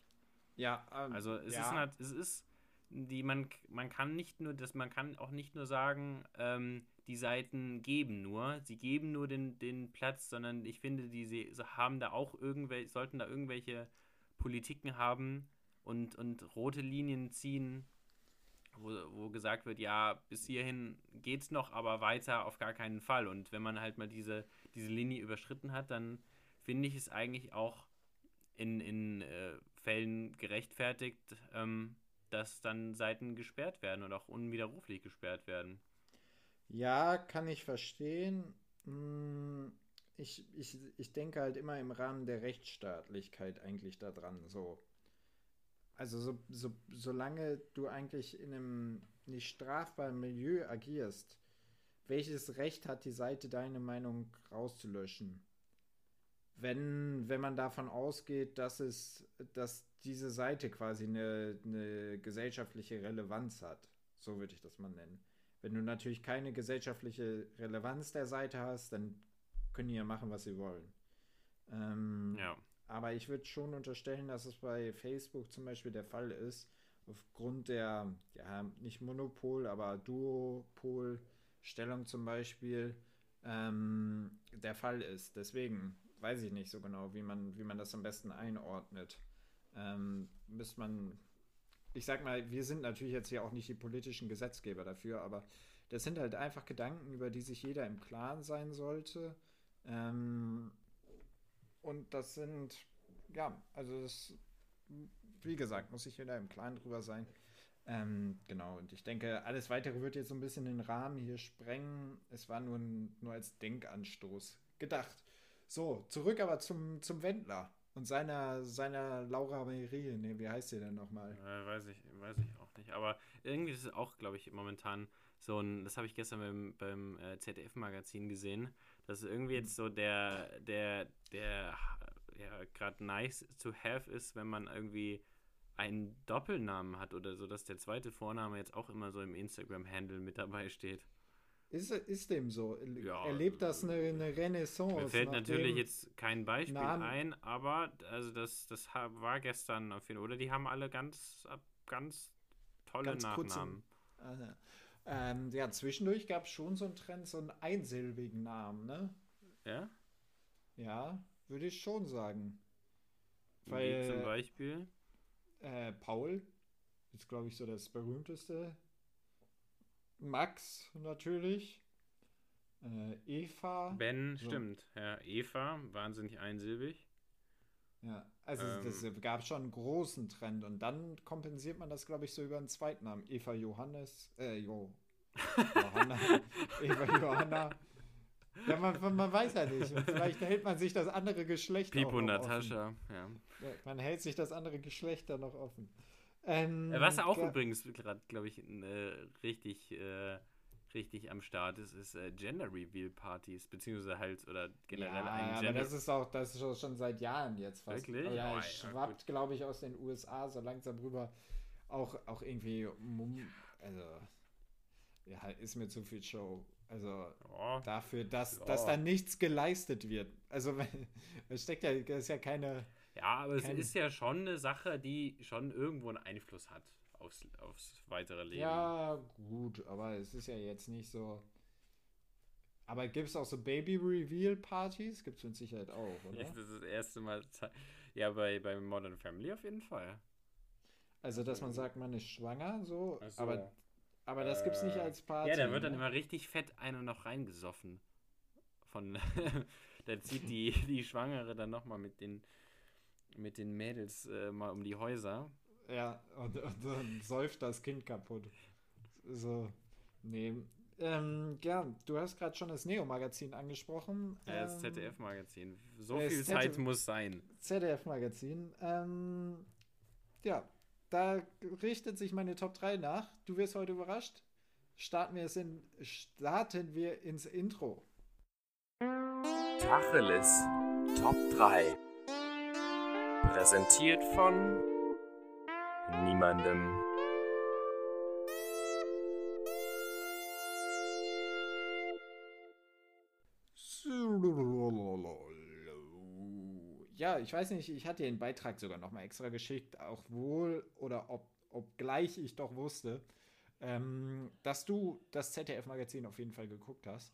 Ja, ähm, also es ja. ist halt, es ist die man man kann nicht nur das man kann auch nicht nur sagen ähm, die Seiten geben nur sie geben nur den, den Platz sondern ich finde die sie haben da auch irgendwelche sollten da irgendwelche Politiken haben und und rote Linien ziehen wo, wo gesagt wird, ja, bis hierhin geht's noch, aber weiter auf gar keinen Fall. Und wenn man halt mal diese, diese Linie überschritten hat, dann finde ich es eigentlich auch in, in äh, Fällen gerechtfertigt, ähm, dass dann Seiten gesperrt werden und auch unwiderruflich gesperrt werden. Ja, kann ich verstehen. Hm, ich, ich, ich denke halt immer im Rahmen der Rechtsstaatlichkeit eigentlich daran. So, also so, so, solange du eigentlich in einem nicht strafbaren Milieu agierst, welches Recht hat die Seite, deine Meinung rauszulöschen? Wenn, wenn man davon ausgeht, dass es, dass diese Seite quasi eine, eine gesellschaftliche Relevanz hat. So würde ich das mal nennen. Wenn du natürlich keine gesellschaftliche Relevanz der Seite hast, dann können die ja machen, was sie wollen. Ähm, ja. aber ich würde schon unterstellen, dass es bei Facebook zum Beispiel der Fall ist, aufgrund der, ja, nicht Monopol, aber Duopol-Stellung zum Beispiel, ähm, der Fall ist. Deswegen weiß ich nicht so genau, wie man, wie man das am besten einordnet. Ähm, müsste man, ich sag mal, wir sind natürlich jetzt hier auch nicht die politischen Gesetzgeber dafür, aber das sind halt einfach Gedanken, über die sich jeder im Klaren sein sollte. Ähm, und das sind, ja, also das, wie gesagt, muss sich jeder im Klaren drüber sein. Ähm, genau, und ich denke, alles weitere wird jetzt so ein bisschen den Rahmen hier sprengen. Es war nur, nur als Denkanstoß gedacht. So, zurück aber zum, zum Wendler und seiner, seiner Laura Marie. Ne, wie heißt sie denn nochmal? Äh, weiß, ich, weiß ich auch nicht. Aber irgendwie ist es auch, glaube ich, momentan so ein, das habe ich gestern beim, beim äh, ZDF-Magazin gesehen, dass irgendwie jetzt so der, der, der, ja, gerade nice to have ist, wenn man irgendwie einen Doppelnamen hat oder so, dass der zweite Vorname jetzt auch immer so im Instagram-Handle mit dabei steht. Ist, ist dem so? Ja, Erlebt das eine, eine Renaissance? Mir fällt natürlich jetzt kein Beispiel Namen. ein, aber also das, das war gestern auf jeden Fall. Oder die haben alle ganz, ganz tolle ganz Nachnamen. Kurzen, ähm, ja, zwischendurch gab es schon so einen Trend, so einen einsilbigen Namen, ne? Ja? Ja, würde ich schon sagen. Weil, Wie zum Beispiel? Äh, Paul ist, glaube ich, so das berühmteste. Max natürlich. Äh, Eva. Ben, so. stimmt. Ja, Eva, wahnsinnig einsilbig. Ja, also ähm, das gab schon einen großen Trend und dann kompensiert man das, glaube ich, so über einen Zweitnamen. Eva Johannes, äh, Jo. Johanna, Eva Johanna. Ja, man, man weiß ja nicht. Vielleicht hält man sich das andere Geschlecht Pipo Natascha, ja. ja. Man hält sich das andere Geschlecht dann noch offen. Ähm, Was auch übrigens gerade, glaube ich, äh, richtig äh, richtig am Start ist, ist äh, Gender Reveal Partys, beziehungsweise halt oder generell ja, ein Gender. Aber das ist auch, das ist schon seit Jahren jetzt fast. Wirklich? Oder oh, schwappt, ja, glaube ich, aus den USA so langsam rüber. Auch, auch irgendwie, also, ja, ist mir zu viel Show. Also oh. dafür, dass, oh. dass da nichts geleistet wird. Also es steckt ja, das ist ja keine. Ja, aber es ist ja schon eine Sache, die schon irgendwo einen Einfluss hat aufs, aufs weitere Leben. Ja, gut, aber es ist ja jetzt nicht so. Aber gibt es auch so Baby-Reveal-Partys? Gibt es mit Sicherheit auch, oder? Ja, das ist das erste Mal. Ja, bei, bei Modern Family auf jeden Fall. Also, dass man sagt, man ist schwanger, so. so. Aber, aber das gibt es nicht als Party. Ja, da wird dann ne? immer richtig fett einer noch reingesoffen. Von. da zieht die, die Schwangere dann nochmal mit den, mit den Mädels äh, mal um die Häuser. Ja, und, und dann säuft das Kind kaputt. So, nee. Ähm, ja, du hast gerade schon das Neo-Magazin angesprochen. Ja, das ähm, ZDF-Magazin. So viel Zeit muss sein. ZDF-Magazin. Ähm, ja, da richtet sich meine Top 3 nach. Du wirst heute überrascht. Starten wir, es in, starten wir ins Intro. Tacheles Top 3. Präsentiert von niemandem. Ja, ich weiß nicht, ich hatte den Beitrag sogar nochmal extra geschickt, auch wohl oder ob, obgleich ich doch wusste, ähm, dass du das ZDF-Magazin auf jeden Fall geguckt hast.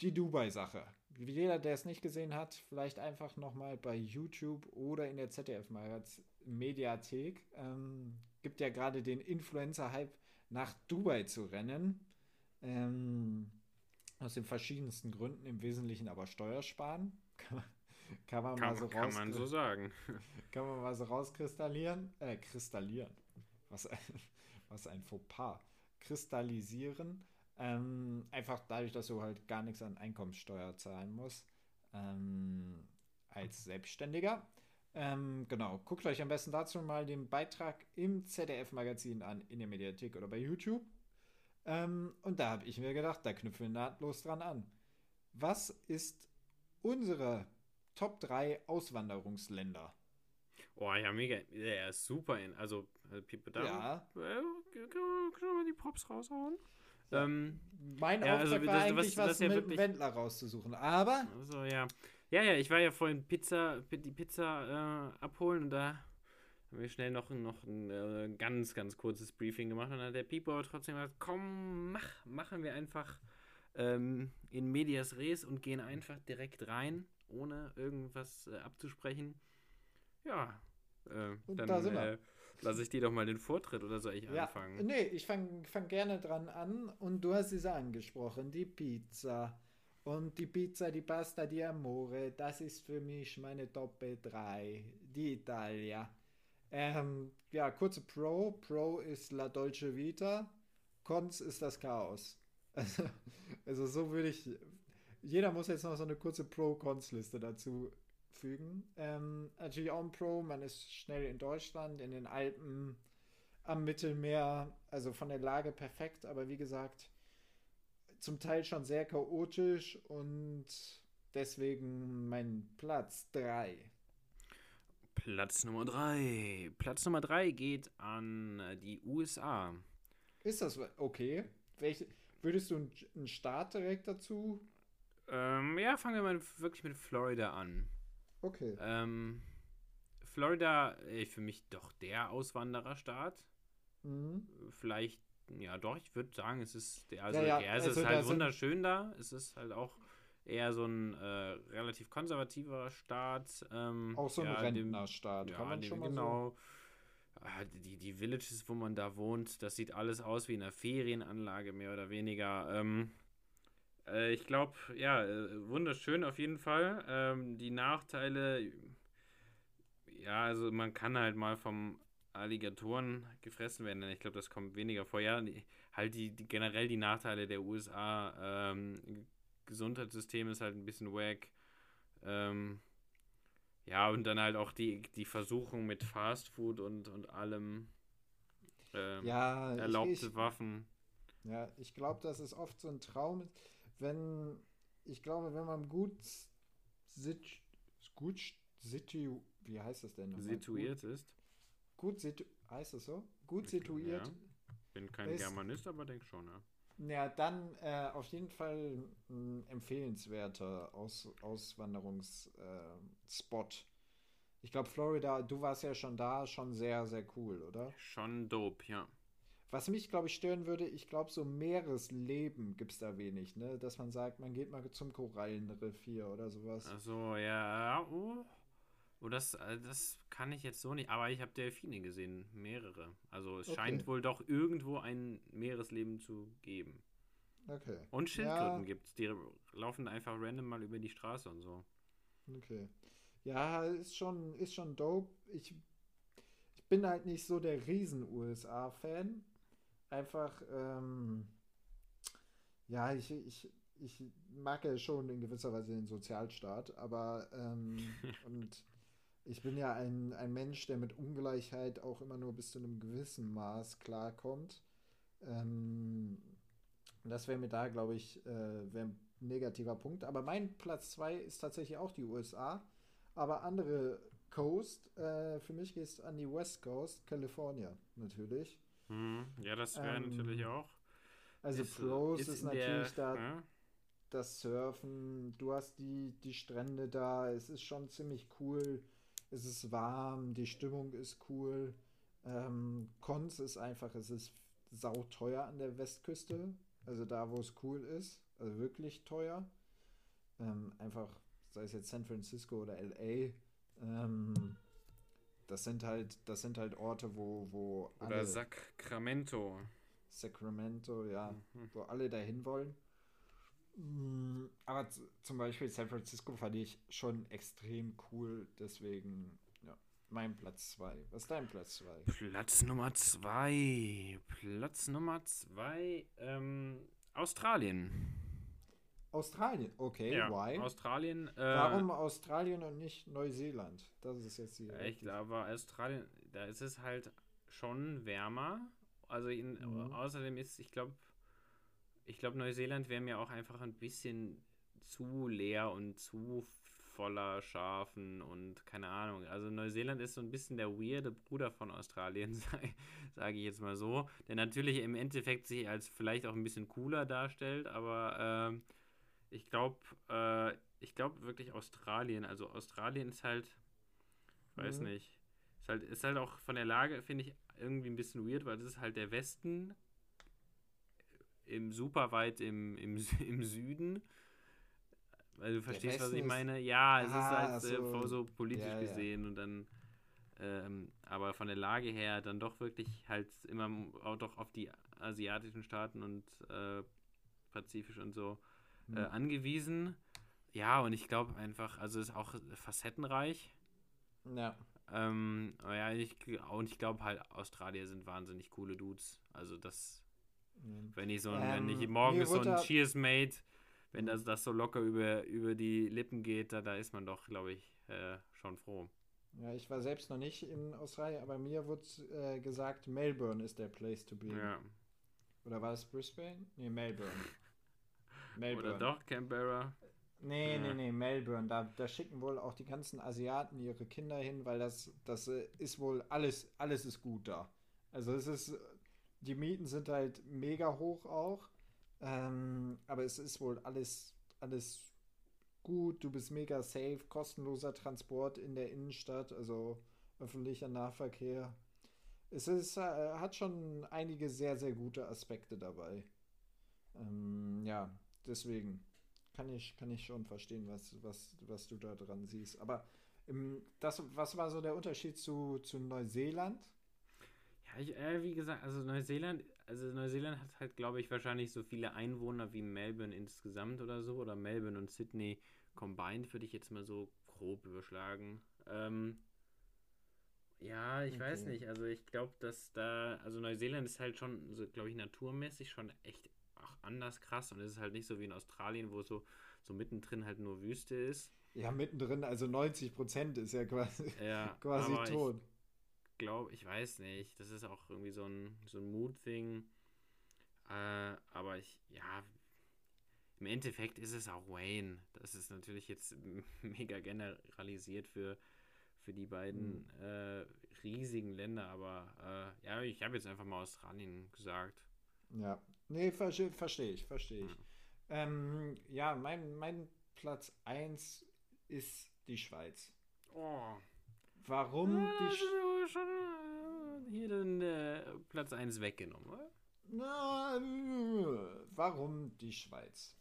Die Dubai-Sache. Jeder, der es nicht gesehen hat, vielleicht einfach nochmal bei YouTube oder in der ZDF-Magazin Mediathek. Ähm, gibt ja gerade den Influencer-Hype nach Dubai zu rennen. Ähm, aus den verschiedensten Gründen, im Wesentlichen aber Steuersparen. kann man kann, mal so Kann man so sagen. kann man mal so rauskristallieren. Äh, kristallieren. Was, was ein Fauxpas. Kristallisieren. Ähm, einfach dadurch, dass du halt gar nichts an Einkommenssteuer zahlen musst. Ähm, als Selbstständiger. Ähm, genau, guckt euch am besten dazu mal den Beitrag im ZDF-Magazin an, in der Mediathek oder bei YouTube. Ähm, und da habe ich mir gedacht, da knüpfen wir nahtlos dran an. Was ist unsere Top 3 Auswanderungsländer? Oh ja, mega. Ja, super. Also, also da ja. Äh, kann man die Props raushauen? Ja. Ähm, mein ja, also Auftrag also, war das, eigentlich, was, was, ja mit Wendler rauszusuchen. Aber. Also, ja. Ja, ja, ich war ja vorhin Pizza, die Pizza äh, abholen und da haben wir schnell noch, noch ein äh, ganz, ganz kurzes Briefing gemacht und dann hat der Pipo aber trotzdem gesagt, komm, mach, machen wir einfach ähm, in Medias Res und gehen einfach direkt rein, ohne irgendwas äh, abzusprechen. Ja, äh, Und dann da sind wir. Lasse ich dir doch mal den Vortritt oder soll ich Ja, anfangen? nee, ich fange fang gerne dran an und du hast es angesprochen, die Pizza. Und die Pizza di Pasta di Amore, das ist für mich meine Top 3, die Italia. Ähm, ja, kurze Pro. Pro ist La Dolce Vita. Cons ist das Chaos. Also, also so würde ich. Jeder muss jetzt noch so eine kurze Pro-Cons-Liste dazu fügen. Ähm, natürlich auch ein Pro. Man ist schnell in Deutschland, in den Alpen, am Mittelmeer. Also von der Lage perfekt. Aber wie gesagt, zum Teil schon sehr chaotisch und deswegen mein Platz 3. Platz Nummer 3. Platz Nummer 3 geht an die USA. Ist das okay? Welche, würdest du einen, einen Start direkt dazu? Ähm, ja, fangen wir mal wirklich mit Florida an. Okay. Ähm, Florida, äh, für mich doch der Auswandererstaat. Mhm. Vielleicht, ja doch, ich würde sagen, es ist der, also, Ja, ja, ja, es also ist halt wunderschön da. Es ist halt auch eher so ein äh, relativ konservativer Staat. Ähm, Auch so ein ja, dem- Rentnerstaat, Ja, kann man dem- schon mal so. genau. Ah, Die, die Villages, wo man da wohnt, das sieht alles aus wie in einer Ferienanlage, mehr oder weniger. Ähm, äh, ich glaube, ja, äh, wunderschön auf jeden Fall. Ähm, die Nachteile, ja, also man kann halt mal vom Alligatoren gefressen werden. Ich glaube, das kommt weniger vor. Ja, die, halt die, die generell die Nachteile der USA. Ähm, Gesundheitssystem ist halt ein bisschen wack. Ähm, ja, und dann halt auch die, die Versuchung mit Fast Food und, und allem. Ähm, Ja, erlaubte ich, ich, Waffen. ja, ich glaube, das ist oft so ein Traum, wenn, ich glaube, wenn man gut, sit, gut situ, wie heißt das denn? nochmal? situiert ist. Gut, gut situ, heißt das so? Gut Ich- situiert. ja. Bin kein Ist- Germanist, aber denk schon, ja. Ja, dann äh, auf jeden Fall ein empfehlenswerter Aus Auswanderungsspot. Äh, ich glaube, Florida, du warst ja schon da, schon sehr, sehr cool, oder? Schon dope, ja. Was mich, glaube ich, stören würde, ich glaube, so Meeresleben gibt es da wenig, ne? Dass man sagt, man geht mal zum Korallenriff hier oder sowas. Also ja, oh. Oh, das, äh, das kann ich jetzt so nicht. Aber ich habe Delfine gesehen, mehrere. Also es Okay. scheint wohl doch irgendwo ein Meeresleben zu geben. Okay. Und Schildkröten Ja. gibt's. Die laufen einfach random mal über die Straße und so. Okay. Ja, ist schon, ist schon dope. Ich, ich bin halt nicht so der Riesen-USA-Fan. Einfach, ähm, ja, ich, ich, ich mag ja schon in gewisser Weise den Sozialstaat, aber ähm, und ich bin ja ein, ein Mensch, der mit Ungleichheit auch immer nur bis zu einem gewissen Maß klarkommt. Ähm, das wäre mir da, glaube ich, äh, ein negativer Punkt. Aber mein Platz 2 ist tatsächlich auch die USA. Aber andere Coast. Äh, für mich geht es an die West Coast, California natürlich. Hm, ja, das wäre Ähm, natürlich auch. Also Ist, äh, Pros ist, in natürlich der- da ja? das Surfen. Du hast die, die Strände da. Es ist schon ziemlich cool. Es ist warm, die Stimmung ist cool. Ähm, Cons ist einfach, es ist sauteuer an der Westküste. Also da, wo es cool ist. Also wirklich teuer. Ähm, einfach, sei es jetzt San Francisco oder LA. Ähm, das sind halt, das sind halt Orte, wo, wo Oder alle- Sacramento. Sacramento, ja, Mhm. wo alle dahin wollen. Mm, Aber zum Beispiel San Francisco fand ich schon extrem cool, deswegen, ja, mein Platz 2. Was ist dein Platz 2? Platz Nummer zwei. Platz Nummer zwei. Ähm, Australien. Australien, okay, ja, why? Australien. Äh, Warum Australien und nicht Neuseeland? Das ist jetzt die. Ich glaube, Australien, da ist es halt schon wärmer. Also in, Mhm. außerdem ist, ich glaube, ich glaube, Neuseeland wäre mir auch einfach ein bisschen zu leer und zu voller Schafen und keine Ahnung. Also Neuseeland ist so ein bisschen der weirde Bruder von Australien, sage ich jetzt mal so. Der natürlich im Endeffekt sich als vielleicht auch ein bisschen cooler darstellt, aber ähm, ich glaube, äh, ich glaube wirklich Australien. Also Australien ist halt, ich weiß Mhm. nicht, ist halt, ist halt auch von der Lage, finde ich, irgendwie ein bisschen weird, weil das ist halt der Westen im super weit im, im, im Süden. Weil du verstehst, was ich meine. Ja, es Ah, ist halt so. äh, so politisch Ja, ja. gesehen und dann ähm, aber von der Lage her dann doch wirklich halt immer auch doch auf die asiatischen Staaten und äh, Pazifisch und so Hm. äh, angewiesen. Ja, und ich glaube einfach, also ist auch facettenreich. Ja. Ähm, aber ja, ich, und ich glaube halt, Australier sind wahnsinnig coole Dudes. Also das, Mhm. wenn ich so ein, Ähm, wenn ich morgens mir so ein Cheers Mate, wenn das, das so locker über, über die Lippen geht, da, da ist man doch, glaube ich, äh, schon froh. Ja, ich war selbst noch nicht in Australien, aber mir wurde äh, gesagt, Melbourne ist der Place to be. Ja. Oder war es Brisbane? Nee, Melbourne. Melbourne. Oder doch, Canberra. Nee, Ja. nee, nee, Melbourne. Da, da schicken wohl auch die ganzen Asiaten ihre Kinder hin, weil das, das äh, ist wohl alles, alles ist gut da. Also es ist, die Mieten sind halt mega hoch auch. Ähm, aber es ist wohl alles, alles gut. Du bist mega safe, kostenloser Transport in der Innenstadt, also öffentlicher Nahverkehr. Es ist, äh, hat schon einige sehr, sehr gute Aspekte dabei. Ähm, ja, deswegen kann ich, kann ich schon verstehen, was, was, was du da dran siehst. Aber ähm, das, was war so der Unterschied zu, zu Neuseeland? Ja, ich, äh, wie gesagt, also Neuseeland, also Neuseeland hat halt, glaube ich, wahrscheinlich so viele Einwohner wie Melbourne insgesamt oder so. Oder Melbourne und Sydney combined, würde ich jetzt mal so grob überschlagen. Ähm, ja, ich weiß Okay. nicht. Also ich glaube, dass da, also Neuseeland ist halt schon, so, glaube ich, naturmäßig schon echt anders krass. Und es ist halt nicht so wie in Australien, wo so, so mittendrin halt nur Wüste ist. Ja, mittendrin, also 90 Prozent ist ja quasi, Ja, quasi tot. Ich glaube, ich weiß nicht. Das ist auch irgendwie so ein, so ein Mood-Thing. Äh, aber ich, ja, im Endeffekt ist es auch Wayne. Das ist natürlich jetzt mega generalisiert für, für die beiden äh, riesigen Länder. Aber äh, ja, ich habe jetzt einfach mal Australien gesagt. Ja, nee, verstehe versteh ich, verstehe ich. Ähm, ja, mein, mein Platz 1 ist die Schweiz. Oh, Warum ja, die das Sch ist aber schon äh, hier den äh, Platz 1 weggenommen, oder? Na, warum die Schweiz?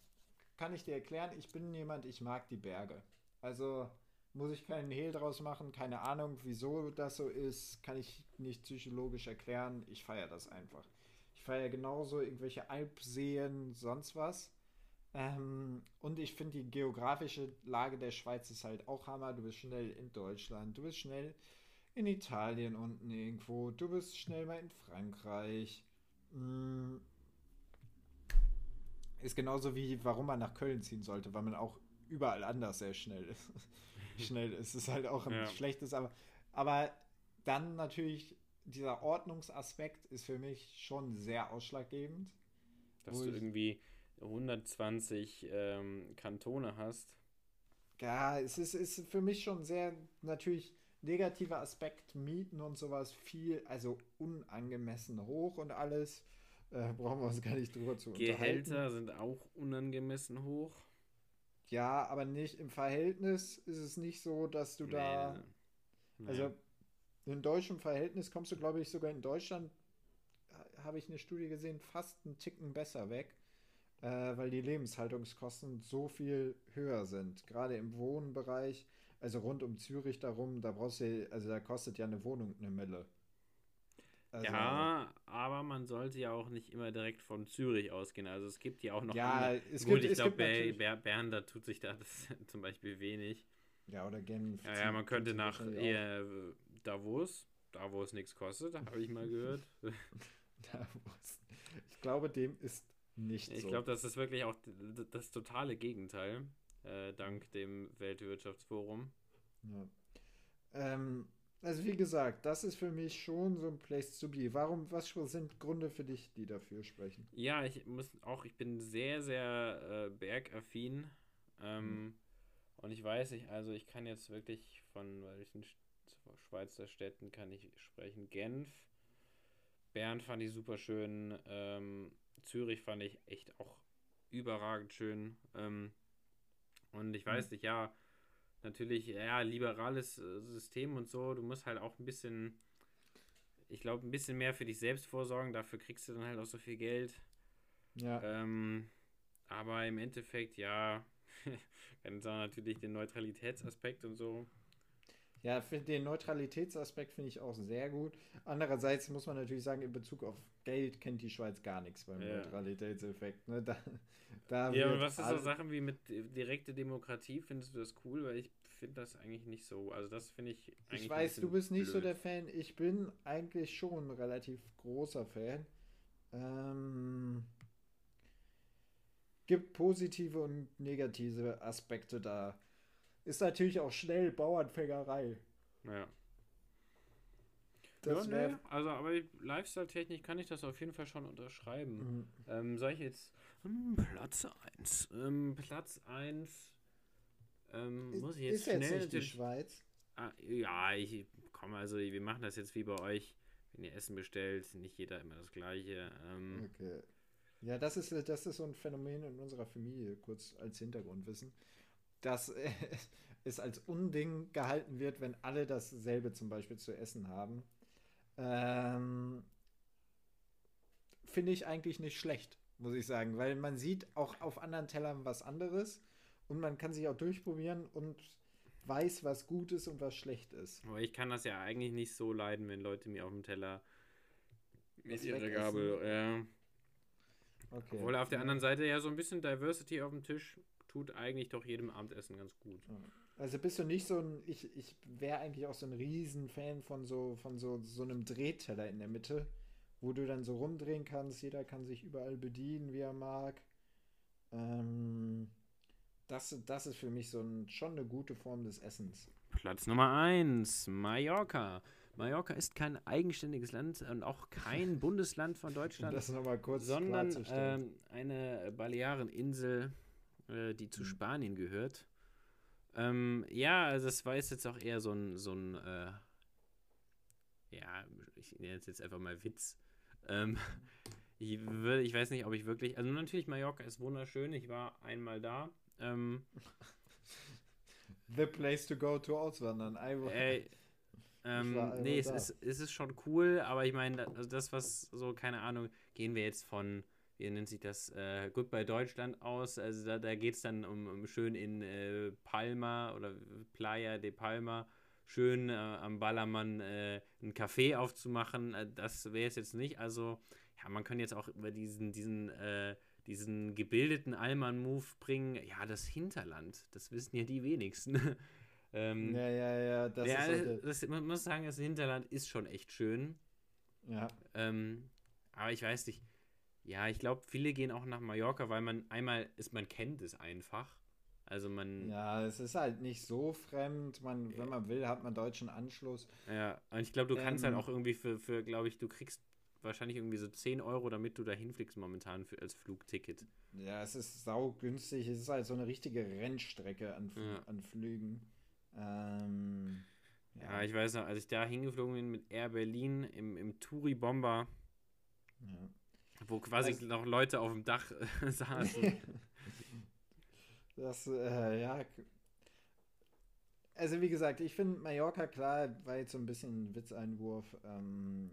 Kann ich dir erklären, ich bin jemand, ich mag die Berge. Also muss ich keinen Hehl draus machen, keine Ahnung, wieso das so ist, kann ich nicht psychologisch erklären. Ich feiere das einfach. Ich feiere genauso irgendwelche Alpseen, sonst was. Ähm, und ich finde die geografische Lage der Schweiz ist halt auch Hammer. Du bist schnell in Deutschland, du bist schnell in Italien unten irgendwo, du bist schnell mal in Frankreich. Mm. Ist genauso wie, warum man nach Köln ziehen sollte, weil man auch überall anders sehr schnell ist. schnell ist. Es halt auch ein Ja. schlechtes, aber, aber dann natürlich dieser Ordnungsaspekt ist für mich schon sehr ausschlaggebend. Dass du irgendwie 120 ähm, Kantone hast. Ja, es ist, ist für mich schon sehr natürlich negativer Aspekt, Mieten und sowas viel, also unangemessen hoch und alles. Äh, brauchen wir uns gar nicht drüber zu unterhalten. Gehälter sind auch unangemessen hoch. Ja, aber nicht im Verhältnis ist es nicht so, dass du da. Nee, nee. Also in deutschem Verhältnis kommst du, glaube ich, sogar in Deutschland, ha- habe ich eine Studie gesehen, fast einen Ticken besser weg, äh, weil die Lebenshaltungskosten so viel höher sind. Gerade im Wohnbereich, also rund um Zürich darum, da brauchst du, also da kostet ja eine Wohnung eine Mille. Also, ja, aber man sollte ja auch nicht immer direkt von Zürich ausgehen. Also es gibt ja auch noch Ja, andere. es Gut, gibt- ich glaube, Ber Bern, da tut sich da das zum Beispiel wenig. Ja, oder Genf. Ja, ja man könnte nach eher äh, Davos, da wo es nichts kostet, habe ich mal gehört. Davos. Ich glaube, dem ist nicht Ich so. glaube, das ist wirklich auch das totale Gegenteil, äh, dank dem Weltwirtschaftsforum. Ja. Ähm, also wie gesagt, das ist für mich schon so ein Place to be. Warum, was sind Gründe für dich, die dafür sprechen? Ja, ich muss auch, ich bin sehr, sehr äh, bergaffin. Ähm, Und ich weiß nicht, also ich kann jetzt wirklich von welchen Sch- Schweizer Städten kann ich sprechen. Genf, Bern fand ich super schön. Ähm, Zürich fand ich echt auch überragend schön. Ähm, Und ich weiß nicht, ja, natürlich, ja, liberales äh, System und so, du musst halt auch ein bisschen, ich glaube, ein bisschen mehr für dich selbst vorsorgen, dafür kriegst du dann halt auch so viel Geld. Ja. Ähm, aber im Endeffekt, ja, auch natürlich den Neutralitätsaspekt und so. Ja, den Neutralitätsaspekt finde ich auch sehr gut. Andererseits muss man natürlich sagen, in Bezug auf Geld kennt die Schweiz gar nichts beim Ja. Neutralitätseffekt. Ne? Da, da Ja, wird was ist so Sachen wie mit direkte Demokratie? Findest du das cool? Weil ich finde das eigentlich nicht so. Also das finde ich eigentlich Ich weiß, du bist nicht so blöd. der Fan. Ich bin eigentlich schon ein relativ großer Fan. Ähm, gibt positive und negative Aspekte da. Ist natürlich auch schnell Bauernfängerei. Ja. Das ja, nee, also aber Lifestyle-technisch kann ich das auf jeden Fall schon unterschreiben. Mhm. Ähm, soll ich jetzt hm, Platz 1. Ähm, Platz 1 ähm, Ist, muss ich jetzt ist jetzt schnell nicht die. Schweiz. Ah, ja, ich komm, also wir machen das jetzt wie bei euch. Wenn ihr Essen bestellt, nicht jeder immer das gleiche. Ähm, Okay. Ja, das ist, das ist so ein Phänomen in unserer Familie, kurz als Hintergrundwissen, dass äh, es als Unding gehalten wird, wenn alle dasselbe zum Beispiel zu essen haben. Ähm, Finde ich eigentlich nicht schlecht, muss ich sagen, weil man sieht auch auf anderen Tellern was anderes und man kann sich auch durchprobieren und weiß, was gut ist und was schlecht ist. Aber ich kann das ja eigentlich nicht so leiden, wenn Leute mir auf dem Teller mit ihrer. Gabel. Ja. Okay. Obwohl auf der anderen Seite ja so ein bisschen Diversity auf dem Tisch tut eigentlich doch jedem Abendessen ganz gut. Also bist du nicht so ein, ich, ich wäre eigentlich auch so ein Riesenfan von so, von so, so einem Drehteller in der Mitte, wo du dann so rumdrehen kannst, jeder kann sich überall bedienen, wie er mag. Ähm, das, das ist für mich so ein, schon eine gute Form des Essens. Platz Nummer 1, Mallorca. Mallorca ist kein eigenständiges Land und auch kein Bundesland von Deutschland, das nochmal kurz sondern ähm, eine Baleareninsel, äh, die zu Mhm. Spanien gehört. Ähm, ja, also das war jetzt auch eher so ein, so ein äh, ja, ich nenne es jetzt einfach mal Witz. Ähm, ich, würde, ich weiß nicht, ob ich wirklich, also natürlich, Mallorca ist wunderschön, ich war einmal da. Ähm, The place to go to auswandern. I, Ey, ähm, nee, es da. ist, es ist schon cool, aber ich meine, also das, was so, keine Ahnung, gehen wir jetzt von, wie nennt sich das, äh, Goodbye Deutschland aus, also da, da geht es dann um, um schön in äh, Palma oder Playa de Palma, schön äh, am Ballermann äh, ein Café aufzumachen, äh, das wäre es jetzt nicht, also, ja, man kann jetzt auch über diesen, diesen, äh, diesen gebildeten Allmann-Move bringen, ja, das Hinterland, das wissen ja die wenigsten. ähm, ja, ja, ja, das ja, ist das, man muss sagen, das Hinterland ist schon echt schön. ja. Ähm, aber ich weiß nicht. Ja, ich glaube, viele gehen auch nach Mallorca, weil man einmal ist, man kennt es einfach. Also man, ja, Ja, es ist halt nicht so fremd. Man, wenn man will, hat man deutschen Anschluss. und ich glaube, du kannst halt Ähm. auch irgendwie für, für glaube ich, du kriegst wahrscheinlich irgendwie so 10 Euro, damit du da hinfliegst momentan für, als Flugticket. Ja, es ist saugünstig. Es ist halt so eine richtige Rennstrecke an, Ja. an Flügen. Ähm, Ja. ich weiß noch, als ich da hingeflogen bin mit Air Berlin im, im Touri-Bomber, ja. Wo quasi Also- noch Leute auf dem Dach äh, saßen. Das, äh, ja. Also, wie gesagt, ich finde Mallorca, klar, war jetzt so ein bisschen ein Witzeinwurf. Ähm,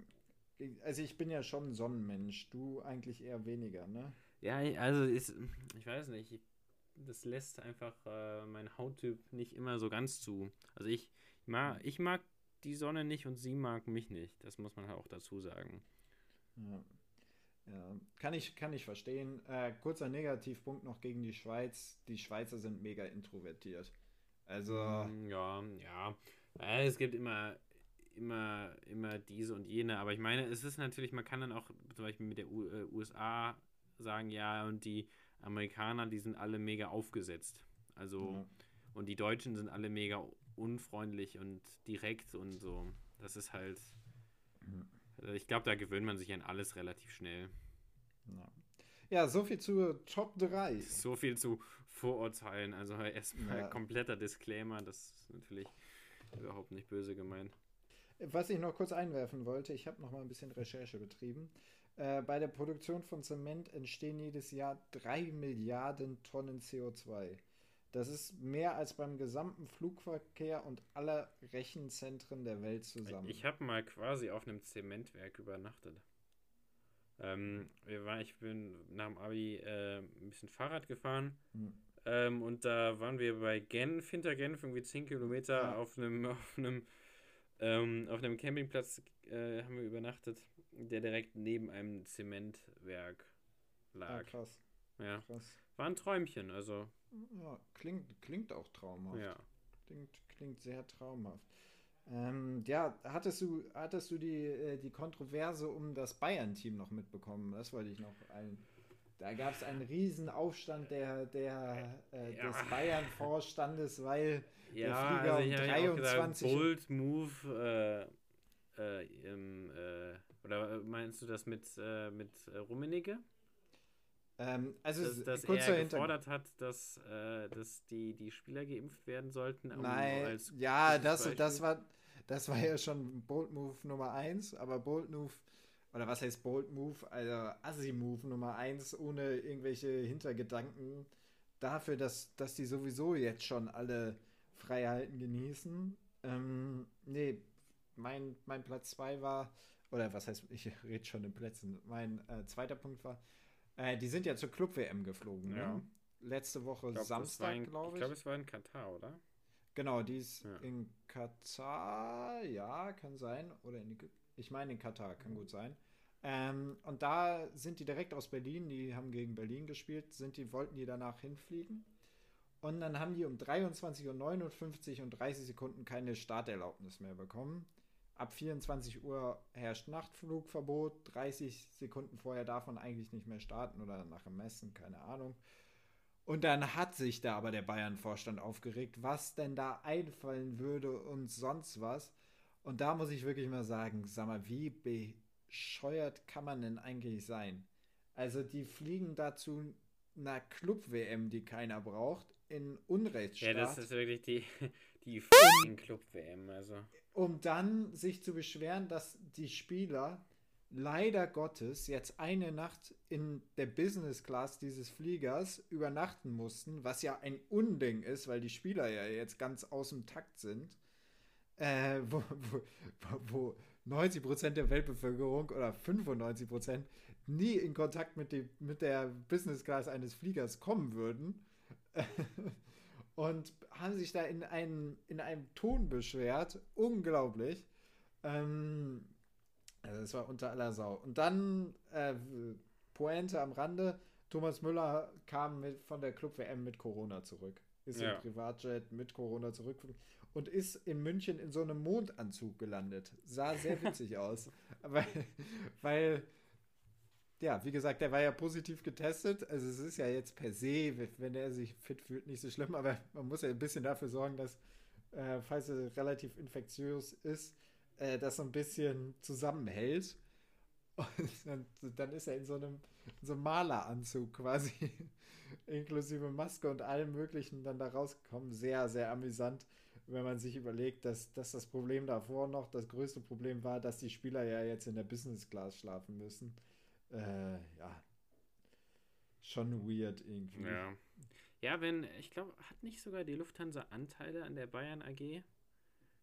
ich- also, ich bin ja schon ein Sonnenmensch. Du eigentlich eher weniger, ne? Ja, also ist, ich weiß nicht, ich, das lässt einfach äh, mein Hauttyp nicht immer so ganz zu. Also ich mag, ich mag die Sonne nicht und sie mag mich nicht. Das muss man halt auch dazu sagen. Ja. Ja, kann ich, kann ich verstehen. Äh, kurzer Negativpunkt noch gegen die Schweiz. Die Schweizer sind mega introvertiert. Also, Mm, Ja, ja. Äh, Es gibt immer, immer, immer diese und jene, aber ich meine, es ist natürlich, man kann dann auch zum Beispiel mit der U äh, USA sagen, ja, und die Amerikaner, die sind alle mega aufgesetzt. Also, ja. Und die Deutschen sind alle mega unfreundlich und direkt und so. Das ist halt. Also ich glaube, da gewöhnt man sich an alles relativ schnell. Ja. ja, so viel zu Top 3. So viel zu Vorurteilen. Also erstmal Ja. kompletter Disclaimer. Das ist natürlich überhaupt nicht böse gemeint. Was ich noch kurz einwerfen wollte, ich habe noch mal ein bisschen Recherche betrieben. Äh, bei der Produktion von Zement entstehen jedes Jahr 3 Milliarden Tonnen CO2. Das ist mehr als beim gesamten Flugverkehr und aller Rechenzentren der Welt zusammen. Ich habe mal quasi auf einem Zementwerk übernachtet. Ähm, wir waren, ich bin nach dem Abi äh, ein bisschen Fahrrad gefahren. Hm. Ähm, und da waren wir bei Genf, hinter Genf, irgendwie 10 Kilometer Ja. auf einem, auf einem, ähm, auf einem Campingplatz äh, haben wir übernachtet, der direkt neben einem Zementwerk Ja, lag. krass, Ja, krass. war ein Träumchen, also Ja, klingt, klingt auch traumhaft. ja. Klingt, klingt sehr traumhaft. Ähm, ja, hattest du, hattest du die, äh, die Kontroverse um das Bayern-Team noch mitbekommen? Das wollte ich noch ein. Da gab es einen riesen Aufstand der, der, äh, Ja. des Bayern-Vorstandes, weil Ja, Flieger also um ich habe auch gesagt, 23 Bold Move, äh, äh, im, äh, oder meinst du das mit, äh, mit Rummenigge? Ähm, also Dass, dass kurz er gefordert hat, dass, äh, dass die, die Spieler geimpft werden sollten. Nein, als ja, das, das, war, das war ja schon Bold Move Nummer 1, aber Bold Move, oder was heißt Bold Move? Also Assi Move Nummer 1, ohne irgendwelche Hintergedanken dafür, dass, dass die sowieso jetzt schon alle Freiheiten genießen. Ähm, nee, mein, mein Platz 2 war, oder was heißt, ich rede schon in Plätzen, mein äh, zweiter Punkt war, äh, die sind ja zur Club-WM geflogen, Ja. ne? Letzte Woche glaub, Samstag, glaube Ich ich. glaube, es war in Katar, oder? Genau, die ist Ja. in Katar, ja, kann sein. Oder in Ägypten. Ich meine in Katar, kann gut sein. Ähm, und da sind die direkt aus Berlin, die haben gegen Berlin gespielt, sind die, wollten die danach hinfliegen. Und dann haben die um 23.59 Uhr und 30 Sekunden keine Starterlaubnis mehr bekommen. Ab 24 Uhr herrscht Nachtflugverbot, 30 Sekunden vorher darf man eigentlich nicht mehr starten oder nach dem Messen, keine Ahnung. Und dann hat sich da aber der Bayern-Vorstand aufgeregt, was denn da einfallen würde und sonst was. Und da muss ich wirklich mal sagen, sag mal, wie bescheuert kann man denn eigentlich sein? Also die fliegen dazu einer Club-WM, die keiner braucht, in Ja, Unrechtsstaat, das ist wirklich die, die Club-WM, also. Um dann sich zu beschweren, dass die Spieler leider Gottes jetzt eine Nacht in der Business Class dieses Fliegers übernachten mussten, was ja ein Unding ist, weil die Spieler ja jetzt ganz aus dem Takt sind, äh, wo, wo, wo 90% der Weltbevölkerung oder 95% nie in Kontakt mit, dem, mit der Business Class eines Fliegers kommen würden. Und haben sich da in einem, in einem Ton beschwert. Unglaublich. Ähm, also es war unter aller Sau. Und dann äh, Pointe am Rande. Thomas Müller kam mit, von der Club WM mit Corona zurück. Ist Ja. im Privatjet mit Corona zurück und ist in München in so einem Mondanzug gelandet. Sah sehr witzig aus. Weil, weil, ja, wie gesagt, der war ja positiv getestet. Also es ist ja jetzt per se, wenn er sich fit fühlt, nicht so schlimm, aber man muss ja ein bisschen dafür sorgen, dass, äh, falls er relativ infektiös ist, äh, das so ein bisschen zusammenhält. Und dann, dann ist er in so einem, in so einem Maleranzug quasi, inklusive Maske und allem Möglichen, dann da rausgekommen. Sehr, sehr amüsant, wenn man sich überlegt, dass, dass das Problem davor noch, das größte Problem war, dass die Spieler ja jetzt in der Business Class schlafen müssen. Äh, ja. Schon weird irgendwie. Ja. Ja, wenn, ich glaube, hat nicht sogar die Lufthansa Anteile an der Bayern AG?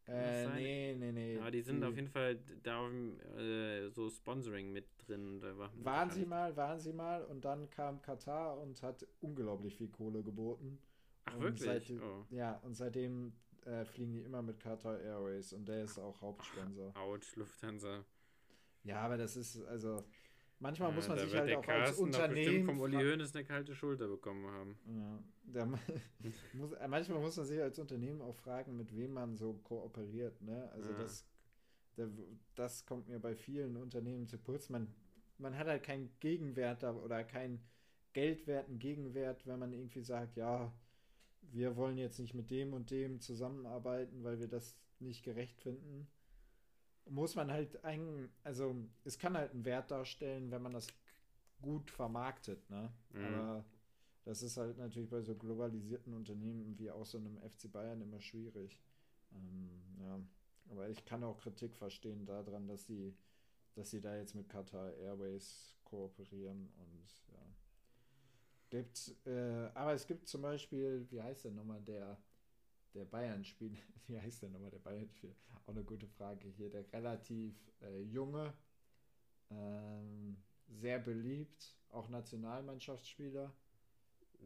Kann Äh, nee, nee, nee. Ja, die sind auf jeden Fall da äh, so Sponsoring mit drin. Da war, Waren sie mal, waren sie mal und dann kam Katar und hat unglaublich viel Kohle geboten. Ach, und wirklich? Seit, oh. Ja, und seitdem äh, fliegen die immer mit Qatar Airways und der ist auch Hauptsponsor. Autsch, Lufthansa. Ja, aber das ist, also, manchmal muss man sich halt auch als Unternehmen. vom Uli Hoeneß eine kalte Schulter bekommen haben. Ja, da muss, äh, manchmal muss man sich als Unternehmen auch fragen, mit wem man so kooperiert. Ne? Also Ja. das, da- das kommt mir bei vielen Unternehmen zu kurz. Man, man hat halt keinen Gegenwert oder keinen geldwerten Gegenwert, wenn man irgendwie sagt, ja, wir wollen jetzt nicht mit dem und dem zusammenarbeiten, weil wir das nicht gerecht finden. Muss man halt ein, also es kann halt einen Wert darstellen, wenn man das gut vermarktet, ne? Mhm. Aber das ist halt natürlich bei so globalisierten Unternehmen wie auch so einem FC Bayern immer schwierig. Ähm, ja. Aber ich kann auch Kritik verstehen daran, dass sie, dass sie da jetzt mit Qatar Airways kooperieren und ja. Gibt, äh, aber es gibt zum Beispiel, wie heißt der nochmal, der, der Bayern-Spieler, wie heißt der nochmal, der Bayern-Spieler? Auch eine gute Frage hier, der relativ äh, junge, ähm, sehr beliebt, auch Nationalmannschaftsspieler.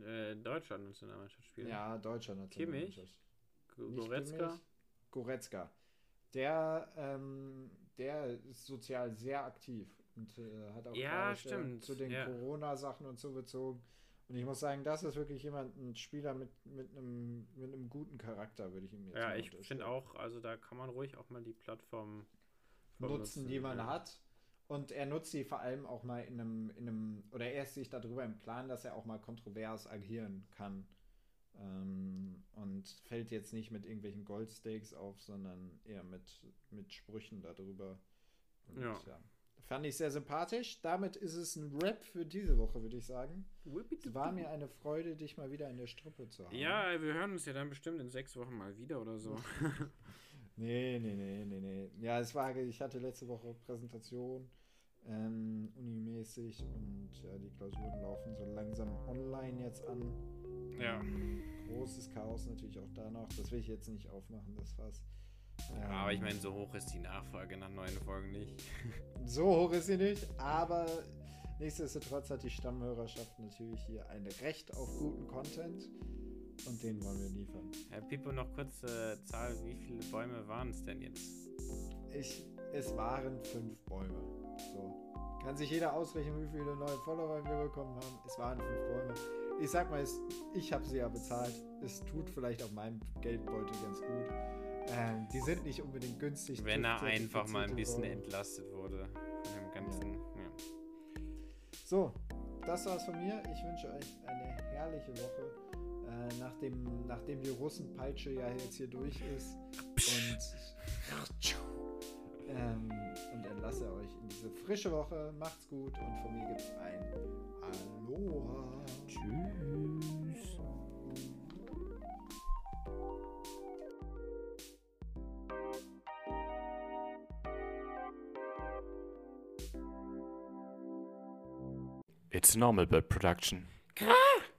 Äh, deutscher Nationalmannschaftsspieler. Ja, deutscher Kimmich? Nationalmannschaftsspieler. Nicht Goretzka? Kimmich, Goretzka. Der, ähm, der ist sozial sehr aktiv und äh, hat auch Ja, zu den ja. Corona-Sachen und so bezogen. Und ich muss sagen, das ist wirklich jemand, ein Spieler mit, mit, einem, mit einem guten Charakter, würde ich ihm jetzt Ja, mal ich finde auch, also da kann man ruhig auch mal die Plattform nutzen, die man ja. hat. Und er nutzt sie vor allem auch mal in einem, in einem, oder er ist sich darüber im Plan, dass er auch mal kontrovers agieren kann. Ähm, und fällt jetzt nicht mit irgendwelchen Goldstakes auf, sondern eher mit, mit Sprüchen darüber. Und, Ja. Fand ich sehr sympathisch. Damit ist es ein Rap für diese Woche, würde ich sagen. Es war mir eine Freude, dich mal wieder in der Strippe zu haben. Ja, wir hören uns ja dann bestimmt in sechs Wochen mal wieder oder so. Nee, nee, nee, nee, nee. Ja, es war, ich hatte letzte Woche Präsentation, ähm, unimäßig und ja, die Klausuren laufen so langsam online jetzt an. Ja. Großes Chaos natürlich auch da noch. Das will ich jetzt nicht aufmachen, das Fass. Ja, aber ich meine, so hoch ist die Nachfrage nach neuen Folgen nicht. So hoch ist sie nicht, aber nichtsdestotrotz hat die Stammhörerschaft natürlich hier ein Recht auf guten Content und den wollen wir liefern. Herr Pippo, noch kurze Zahl, wie viele Bäume waren es denn jetzt? Ich, es waren fünf Bäume. So. Kann sich jeder ausrechnen, wie viele neue Follower wir bekommen haben. Es waren fünf Bäume. Ich sag mal, es, ich habe sie ja bezahlt. Es tut vielleicht auf meinem Geldbeutel ganz gut. Ähm, die sind nicht unbedingt günstig. Wenn er einfach mal ein bisschen Bäume. entlastet wurde von dem ganzen. Ja. So, das war's von mir. Ich wünsche euch eine herrliche Woche. Äh, nachdem, nachdem die Russenpeitsche ja jetzt hier durch ist. Und, ähm, und entlasse euch in diese frische Woche. Macht's gut und von mir gibt's ein Aloha. Tschüss. It's normal bird production.